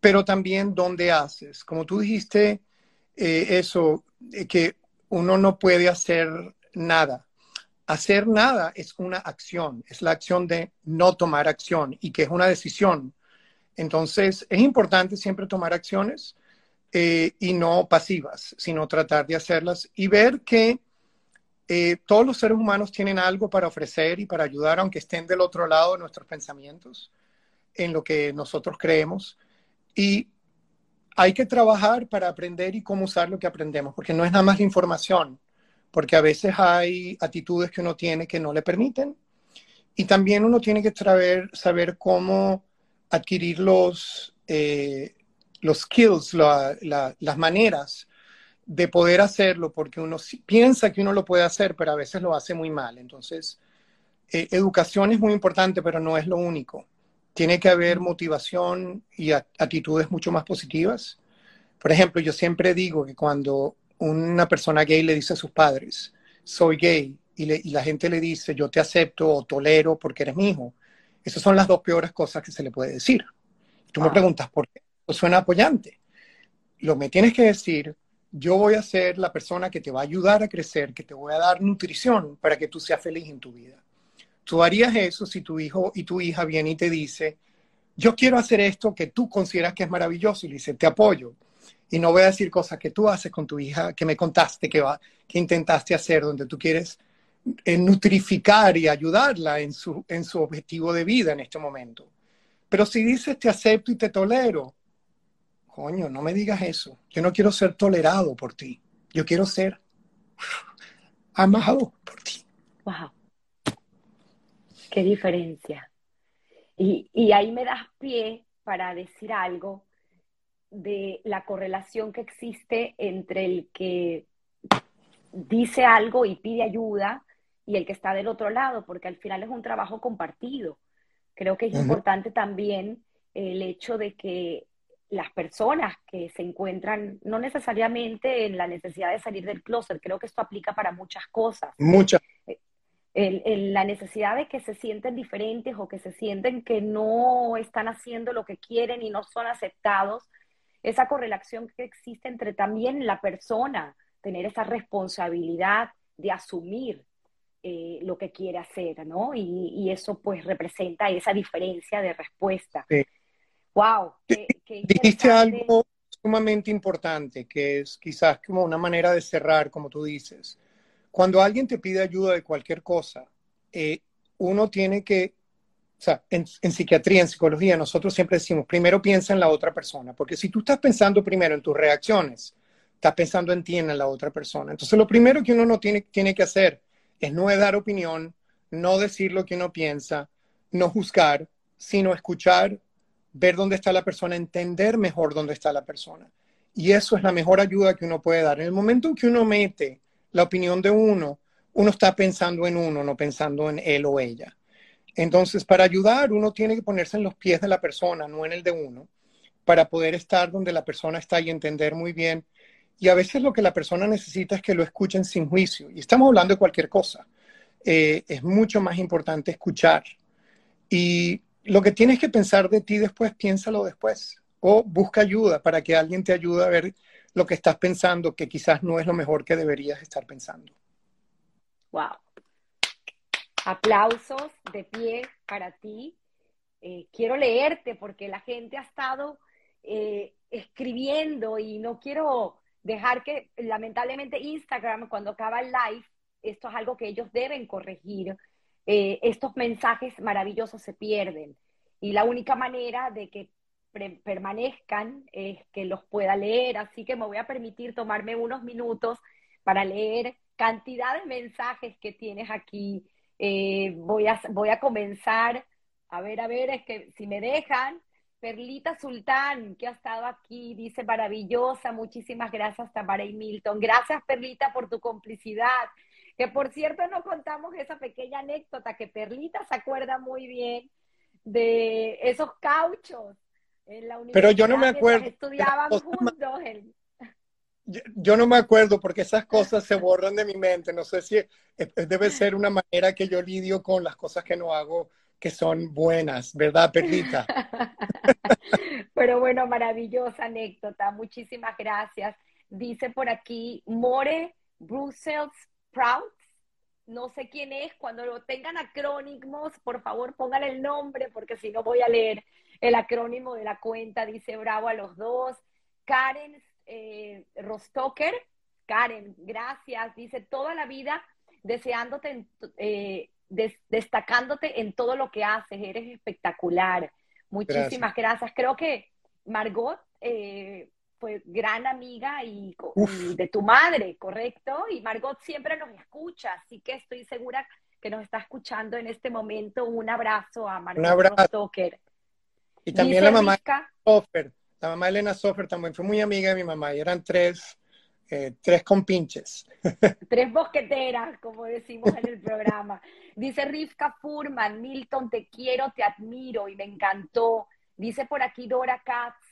pero también dónde haces. Como tú dijiste, eh, eso, que uno no puede hacer nada hacer nada es una acción, es la acción de no tomar acción y que es una decisión. Entonces, es importante siempre tomar acciones eh, y no pasivas, sino tratar de hacerlas y ver que eh, todos los seres humanos tienen algo para ofrecer y para ayudar, aunque estén del otro lado de nuestros pensamientos, en lo que nosotros creemos. Y hay que trabajar para aprender y cómo usar lo que aprendemos, porque no es nada más la información, porque a veces hay actitudes que uno tiene que no le permiten. Y también uno tiene que saber, cómo adquirir los, eh, los skills, las maneras de poder hacerlo, porque uno piensa que uno lo puede hacer, pero a veces lo hace muy mal. Entonces, eh, educación es muy importante, pero no es lo único. Tiene que haber motivación y actitudes mucho más positivas. Por ejemplo, yo siempre digo que cuando una persona gay le dice a sus padres, soy gay, y, la gente le dice, yo te acepto o tolero porque eres mi hijo, esas son las dos peores cosas que se le puede decir. Tú me preguntas, ¿por qué? Eso suena apoyante. Lo me tienes que decir, yo voy a ser la persona que te va a ayudar a crecer, que te voy a dar nutrición para que tú seas feliz en tu vida. Tú harías eso si tu hijo y tu hija vienen y te dice, yo quiero hacer esto que tú consideras que es maravilloso y le dice, te apoyo y no voy a decir cosas que tú haces con tu hija, que me contaste que, va, que intentaste hacer, donde tú quieres eh, nutrificar y ayudarla en su, en su objetivo de vida en este momento. Pero si dices te acepto y te tolero, coño, no me digas eso. Yo no quiero ser tolerado por ti. Yo quiero ser amado por ti. Wow. Qué diferencia. Y, y ahí me das pie para decir algo de la correlación que existe entre el que dice algo y pide ayuda y el que está del otro lado, porque al final es un trabajo compartido. Creo que es importante también el hecho de que las personas que se encuentran, no necesariamente en la necesidad de salir del closet, creo que esto aplica para muchas cosas. Muchas. Eh, la necesidad de que se sienten diferentes o que se sienten que no están haciendo lo que quieren y no son aceptados, esa correlación que existe entre también la persona, tener esa responsabilidad de asumir eh, lo que quiere hacer, ¿no? Y, eso pues representa esa diferencia de respuesta. Sí. ¡Wow! Dijiste algo sumamente importante, que es quizás como una manera de cerrar, como tú dices. Cuando alguien te pide ayuda de cualquier cosa, eh, uno tiene que o sea, en, psiquiatría, en psicología, nosotros siempre decimos, primero piensa en la otra persona, porque si tú estás pensando primero en tus reacciones, estás pensando en ti, en la otra persona. Entonces, lo primero que uno no tiene, tiene que hacer es no dar opinión, no decir lo que uno piensa, no juzgar, sino escuchar, ver dónde está la persona, entender mejor dónde está la persona. Y eso es la mejor ayuda que uno puede dar. En el momento en que uno mete la opinión de uno, uno está pensando en uno, no pensando en él o ella. Entonces, para ayudar, uno tiene que ponerse en los pies de la persona, no en el de uno, para poder estar donde la persona está y entender muy bien. Y a veces lo que la persona necesita es que lo escuchen sin juicio. Y estamos hablando de cualquier cosa. Eh, es mucho más importante escuchar. Y lo que tienes que pensar de ti después, piénsalo después. O busca ayuda para que alguien te ayude a ver lo que estás pensando, que quizás no es lo mejor que deberías estar pensando. Wow. Aplausos de pie para ti. Eh, quiero leerte porque la gente ha estado eh, escribiendo y no quiero dejar que, lamentablemente, Instagram, cuando acaba el live, esto es algo que ellos deben corregir. Eh, estos mensajes maravillosos se pierden. Y la única manera de que permanezcan es que los pueda leer. Así que me voy a permitir tomarme unos minutos para leer cantidad de mensajes que tienes aquí eh, voy, a, voy a comenzar, a ver, a ver, es que si me dejan, Perlita Sultán, que ha estado aquí, dice maravillosa, muchísimas gracias Tamara y Milton. Gracias Perlita por tu complicidad. Que por cierto no contamos esa pequeña anécdota que Perlita se acuerda muy bien de esos cauchos en la universidad. Pero yo no me acuerdo. Estudiaban juntos. Yo, no me acuerdo porque esas cosas se borran de mi mente. No sé si debe ser una manera que yo lidio con las cosas que no hago que son buenas, ¿verdad, Perlita? Pero bueno, maravillosa anécdota. Muchísimas gracias. Dice por aquí More Brussels Sprouts. No sé quién es. Cuando lo tengan acrónimos, por favor pongan el nombre porque si no voy a leer el acrónimo de la cuenta. Dice bravo a los dos. Karen eh, Rostoker, Karen, gracias. Dice, toda la vida deseándote, eh, destacándote en todo lo que haces, eres espectacular. Muchísimas gracias. Creo que Margot eh, fue gran amiga y, de tu madre, ¿correcto? Y Margot siempre nos escucha, así que estoy segura que nos está escuchando en este momento. Un abrazo a Margot Un abrazo. Y también la mamá Sofer, la mamá Elena Sofer también fue muy amiga de mi mamá y eran tres, eh, tres compinches. Tres bosqueteras, como decimos en el programa. Dice Rivka Furman, Milton, te quiero, te admiro y me encantó. Dice por aquí Dora Katz,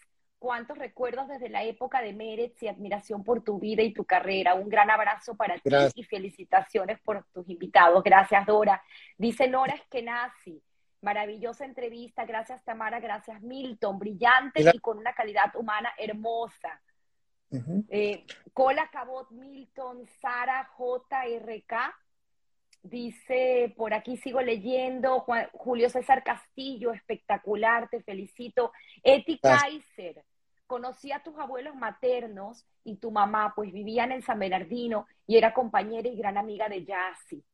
cuántos recuerdos desde la época de Meretz y admiración por tu vida y tu carrera. Un gran abrazo para ti y felicitaciones por tus invitados. Gracias, Dora. Dice Nora Eskenazi, maravillosa entrevista. Gracias, Tamara. Gracias, Milton. Brillante y con una calidad humana hermosa. Eh, Cola Cabot Milton, Sara JRK. Dice, por aquí sigo leyendo, Julio César Castillo, espectacular, te felicito. Eti Kaiser, conocí a tus abuelos maternos y tu mamá, pues vivían en San Bernardino y era compañera y gran amiga de Yassi.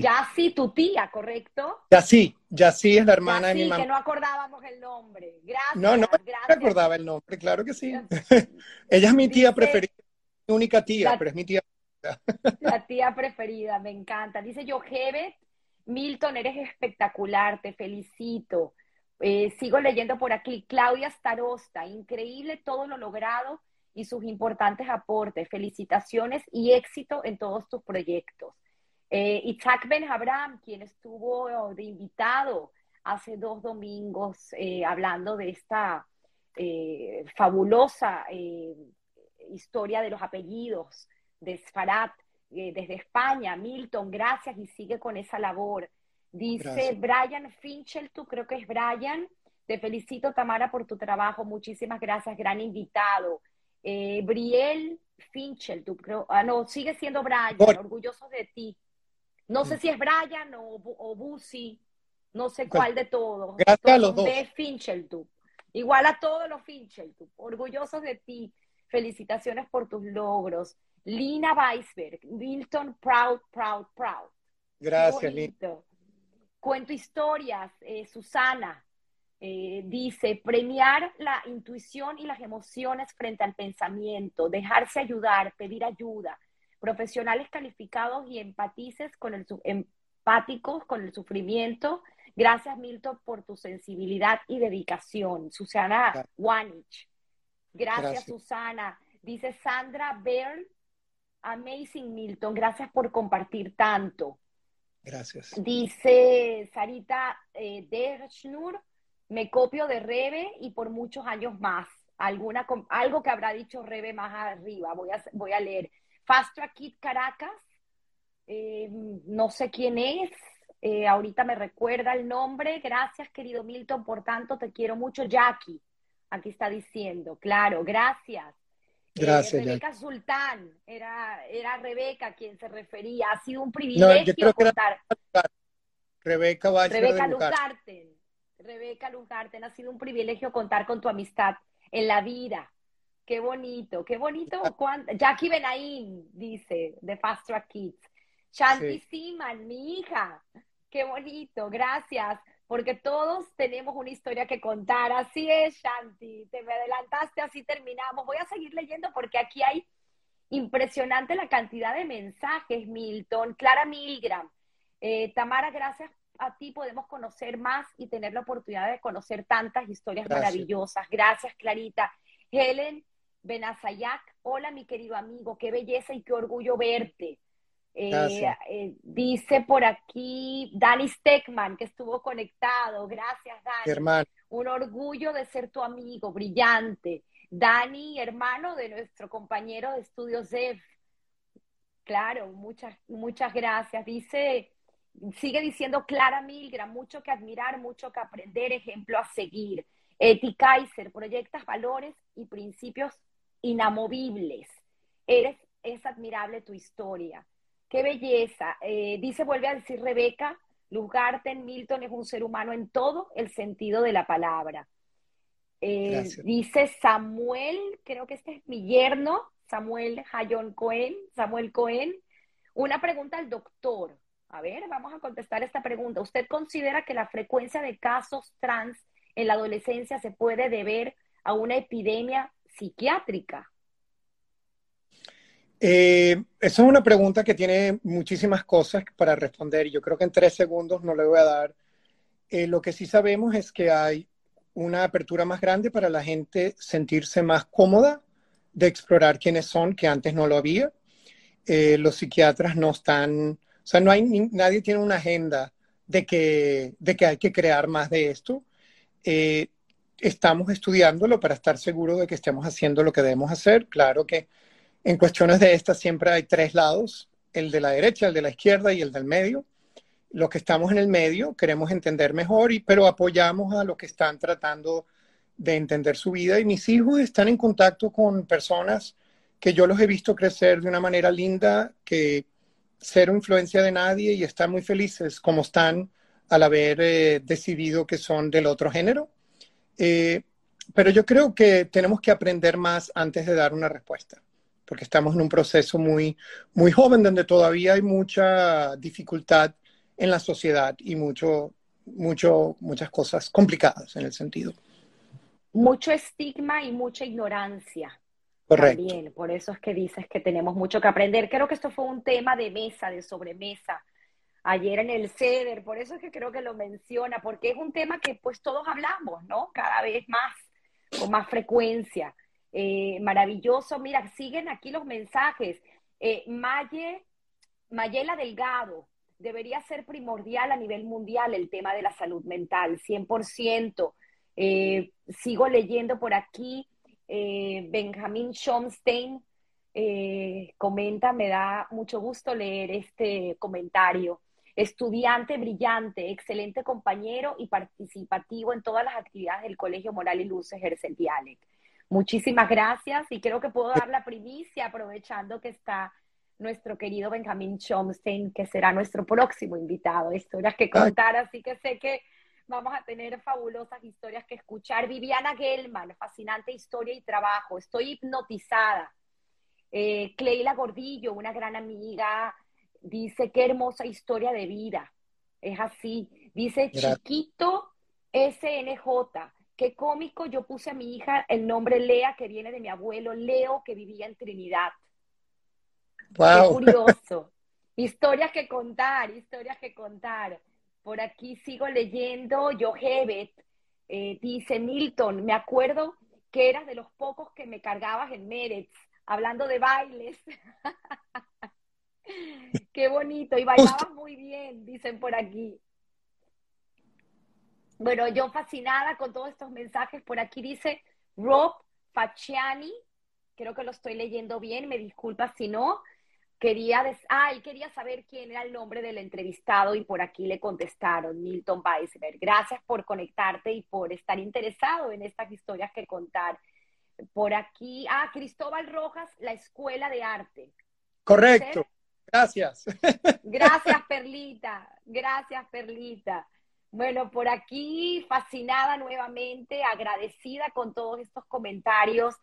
Yassi, tu tía, ¿correcto? Yassi, Yassi es la hermana de mi mamá. que no acordábamos el nombre. Gracias. No, no, gracias. recordaba el nombre, claro que sí. Ella es mi tía preferida, mi única tía, pero es mi tía. la tía preferida, me encanta. Dice Yohebet, Milton, eres espectacular, te felicito. Eh, sigo leyendo por aquí, Claudia Starosta, increíble todo lo logrado y sus importantes aportes. Felicitaciones y éxito en todos tus proyectos. Eh, Isaac Ben Abraham, quien estuvo de invitado hace dos domingos eh, hablando de esta eh, fabulosa historia de los apellidos de Sfarat desde España. Milton, gracias y sigue con esa labor. Dice Brian Finchel, tú creo que es Brian. Te felicito, Tamara, por tu trabajo. Muchísimas gracias, gran invitado. Eh, Briel Finchel, tú creo. Ah, no, sigue siendo Brian, orgulloso de ti. No sé mm. si es Brian o, o Busi, no sé cuál de todos. Gracias a los dos. Finchel, tú. Igual a todos los Finchel, tú. Orgullosos de ti. Felicitaciones por tus logros. Lina Weisberg, Milton, proud, proud, proud. Gracias, Lina. Cuento historias, eh, Susana eh, dice, premiar la intuición y las emociones frente al pensamiento, dejarse ayudar, pedir ayuda, profesionales calificados y empatices con el, empáticos con el sufrimiento. Gracias, Milton, por tu sensibilidad y dedicación. Susana Wanich. Gracias, Susana. Dice Sandra Bell, amazing, Milton. Gracias por compartir tanto. Gracias. Dice Sarita eh, Derschnur, me copio de Rebe y por muchos años más. Alguna, algo que habrá dicho Rebe más arriba, voy a, voy a leer. Fast Track Kid Caracas, eh, no sé quién es, eh, ahorita me recuerda el nombre. Gracias, querido Milton, por tanto, te quiero mucho. Jackie, aquí está diciendo, claro, gracias. Gracias. Rebeca Sultán, era, era Rebeca quien se refería. Ha sido un privilegio contar. Rebeca Rebeca Lucarten. Rebeca Lucarten, ha sido un privilegio contar con tu amistad en la vida. Qué bonito, qué bonito. Jackie Benaín dice de Fast Track Kids. Shanti Siman, mi hija. Qué bonito, gracias porque todos tenemos una historia que contar. Así es, Shanti, te me adelantaste, así terminamos. Voy a seguir leyendo porque aquí hay impresionante la cantidad de mensajes, Milton. Clara Milgram, eh, Tamara, gracias a ti podemos conocer más y tener la oportunidad de conocer tantas historias maravillosas. Gracias, Clarita. Helen Benazayak, hola mi querido amigo, qué belleza y qué orgullo verte. Eh, eh, dice por aquí Dani Steckman, que estuvo conectado. Gracias, Dani. Hermano. Un orgullo de ser tu amigo, brillante. Dani, hermano de nuestro compañero de estudios ZEF. Claro, muchas, muchas gracias. Dice, sigue diciendo Clara Milgram, mucho que admirar, mucho que aprender, ejemplo a seguir. Eti Kaiser, proyectas valores y principios inamovibles. Eres, es admirable tu historia. Qué belleza. Eh, dice, vuelve a decir Rebeca, Luz Garten, Milton es un ser humano en todo el sentido de la palabra. Eh, dice Samuel, creo que este es mi yerno, Samuel Hayon Cohen, Samuel Cohen. Una pregunta al doctor. A ver, vamos a contestar esta pregunta. ¿Usted considera que la frecuencia de casos trans en la adolescencia se puede deber a una epidemia psiquiátrica? Eh, esa es una pregunta que tiene muchísimas cosas para responder yo creo que en tres segundos no le voy a dar. Eh, lo que sí sabemos es que hay una apertura más grande para la gente sentirse más cómoda de explorar quiénes son, que antes no lo había. Eh, los psiquiatras no están, o sea, no hay, nadie tiene una agenda de que, de que hay que crear más de esto. estamos estudiándolo para estar seguros de que estemos haciendo lo que debemos hacer. Claro que en cuestiones de estas siempre hay tres lados, el de la derecha, el de la izquierda y el del medio. Los que estamos en el medio queremos entender mejor, y, pero apoyamos a los que están tratando de entender su vida. Y mis hijos están en contacto con personas que yo los he visto crecer de una manera linda, que cero influencia de nadie y están muy felices como están al haber eh, decidido que son del otro género. Eh, pero yo creo que tenemos que aprender más antes de dar una respuesta porque estamos en un proceso muy, muy joven donde todavía hay mucha dificultad en la sociedad y mucho, mucho, muchas cosas complicadas en el sentido. Mucho estigma y mucha ignorancia. Correcto. También, por eso es que dices que tenemos mucho que aprender. Creo que esto fue un tema de mesa, de sobremesa, ayer en el CEDER, por eso es que creo que lo menciona, porque es un tema que pues todos hablamos, ¿no? Cada vez más, con más frecuencia. Eh, maravilloso. Mira, siguen aquí los mensajes. Eh, Maye, Mayela Delgado, debería ser primordial a nivel mundial el tema de la salud mental, 100%. Eh, sigo leyendo por aquí. Eh, Benjamín Schomstein comenta, me da mucho gusto leer este comentario. Estudiante brillante, excelente compañero y participativo en todas las actividades del Colegio Moral y Luz Ejercen Muchísimas gracias y creo que puedo dar la primicia aprovechando que está nuestro querido Benjamín Chomstein, que será nuestro próximo invitado. Historias que contar, así que sé que vamos a tener fabulosas historias que escuchar. Viviana Gelman, fascinante historia y trabajo. Estoy hipnotizada. Eh, Cleila Gordillo, una gran amiga, dice qué hermosa historia de vida. Es así. Dice Chiquito SNJ. Qué cómico, yo puse a mi hija el nombre Lea, que viene de mi abuelo Leo, que vivía en Trinidad. Wow. Qué curioso. historias que contar, historias que contar. Por aquí sigo leyendo, Johevet eh, dice, Milton, me acuerdo que eras de los pocos que me cargabas en Meretz, hablando de bailes. Qué bonito, y bailabas muy bien, dicen por aquí. Bueno, yo fascinada con todos estos mensajes. Por aquí dice Rob Facciani, creo que lo estoy leyendo bien, me disculpa si no. Quería, ah, él quería saber quién era el nombre del entrevistado y por aquí le contestaron, Milton Weisberg. Gracias por conectarte y por estar interesado en estas historias que contar. Por aquí, ah, Cristóbal Rojas, la Escuela de Arte. Correcto. Gracias. Gracias, Perlita. Gracias, Perlita. Bueno, por aquí fascinada nuevamente, agradecida con todos estos comentarios.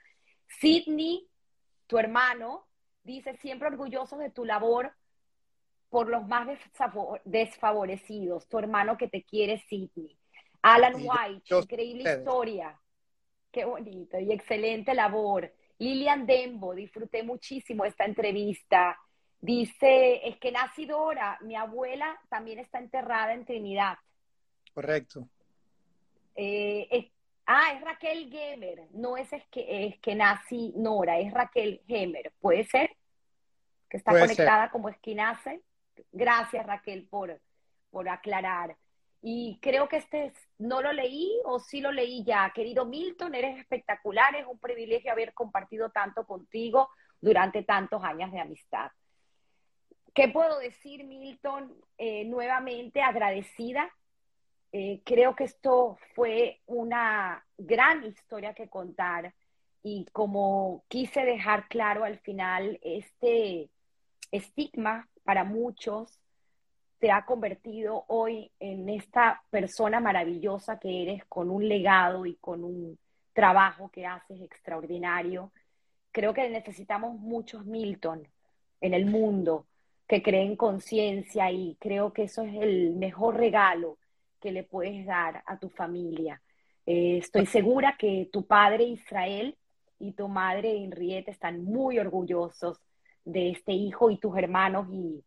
Sidney, tu hermano, dice siempre orgulloso de tu labor por los más desfavorecidos. Tu hermano que te quiere, Sidney. Alan White, increíble historia. Qué bonito y excelente labor. Lilian Dembo, disfruté muchísimo esta entrevista. Dice, es que nací Dora, mi abuela también está enterrada en Trinidad. Correcto. Eh, ah, es Raquel Gemer, no es, es que es que nací Nora, es Raquel Gemer, ¿puede ser? Que está conectada como es que nace. Gracias Raquel por, por aclarar. Y creo que este no lo leí o sí lo leí ya. Querido Milton, eres espectacular, es un privilegio haber compartido tanto contigo durante tantos años de amistad. ¿Qué puedo decir, Milton? Eh, nuevamente agradecida eh, creo que esto fue una gran historia que contar y como quise dejar claro al final, este estigma para muchos te ha convertido hoy en esta persona maravillosa que eres con un legado y con un trabajo que haces extraordinario. Creo que necesitamos muchos Milton en el mundo que creen conciencia y creo que eso es el mejor regalo que le puedes dar a tu familia. Eh, estoy segura que tu padre Israel y tu madre Henriette están muy orgullosos de este hijo y tus hermanos y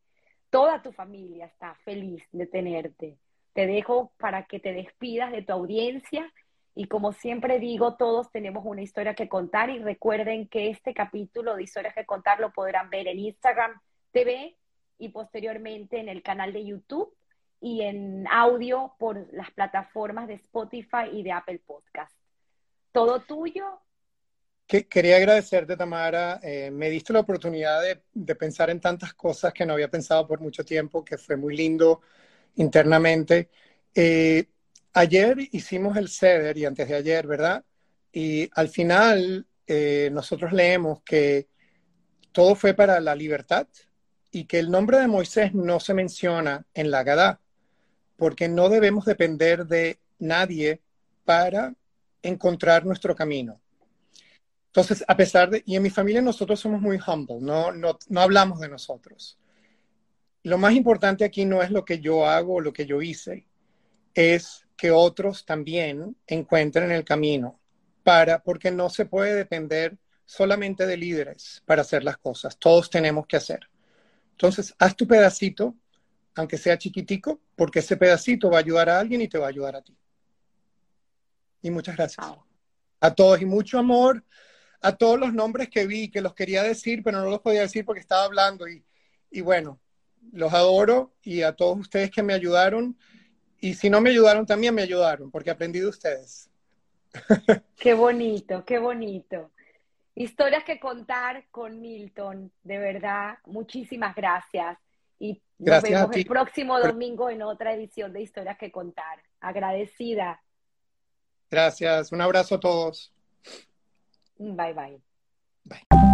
toda tu familia está feliz de tenerte. Te dejo para que te despidas de tu audiencia y como siempre digo, todos tenemos una historia que contar y recuerden que este capítulo de historias que contar lo podrán ver en Instagram TV y posteriormente en el canal de YouTube y en audio por las plataformas de Spotify y de Apple Podcast. Todo tuyo. quería agradecerte, Tamara. Eh, me diste la oportunidad de, pensar en tantas cosas que no había pensado por mucho tiempo, que fue muy lindo internamente. Eh, ayer hicimos el CEDER y antes de ayer, ¿verdad? Y al final eh, nosotros leemos que todo fue para la libertad y que el nombre de Moisés no se menciona en la Gadá, porque no debemos depender de nadie para encontrar nuestro camino. Entonces, a pesar de, y en mi familia nosotros somos muy humble, no, no, no hablamos de nosotros. Lo más importante aquí no es lo que yo hago o lo que yo hice, es que otros también encuentren el camino para, porque no se puede depender solamente de líderes para hacer las cosas, todos tenemos que hacer. Entonces, haz tu pedacito, aunque sea chiquitico, porque ese pedacito va a ayudar a alguien y te va a ayudar a ti. Y muchas gracias. A todos y mucho amor a todos los nombres que vi, que los quería decir, pero no los podía decir porque estaba hablando. Y, y bueno, los adoro y a todos ustedes que me ayudaron. Y si no me ayudaron, también me ayudaron, porque aprendí de ustedes. Qué bonito, qué bonito. Historias que contar con Milton, de verdad, muchísimas gracias. Y nos vemos el próximo domingo en otra edición de Historias que contar. Agradecida. Gracias, un abrazo a todos. Bye bye. Bye.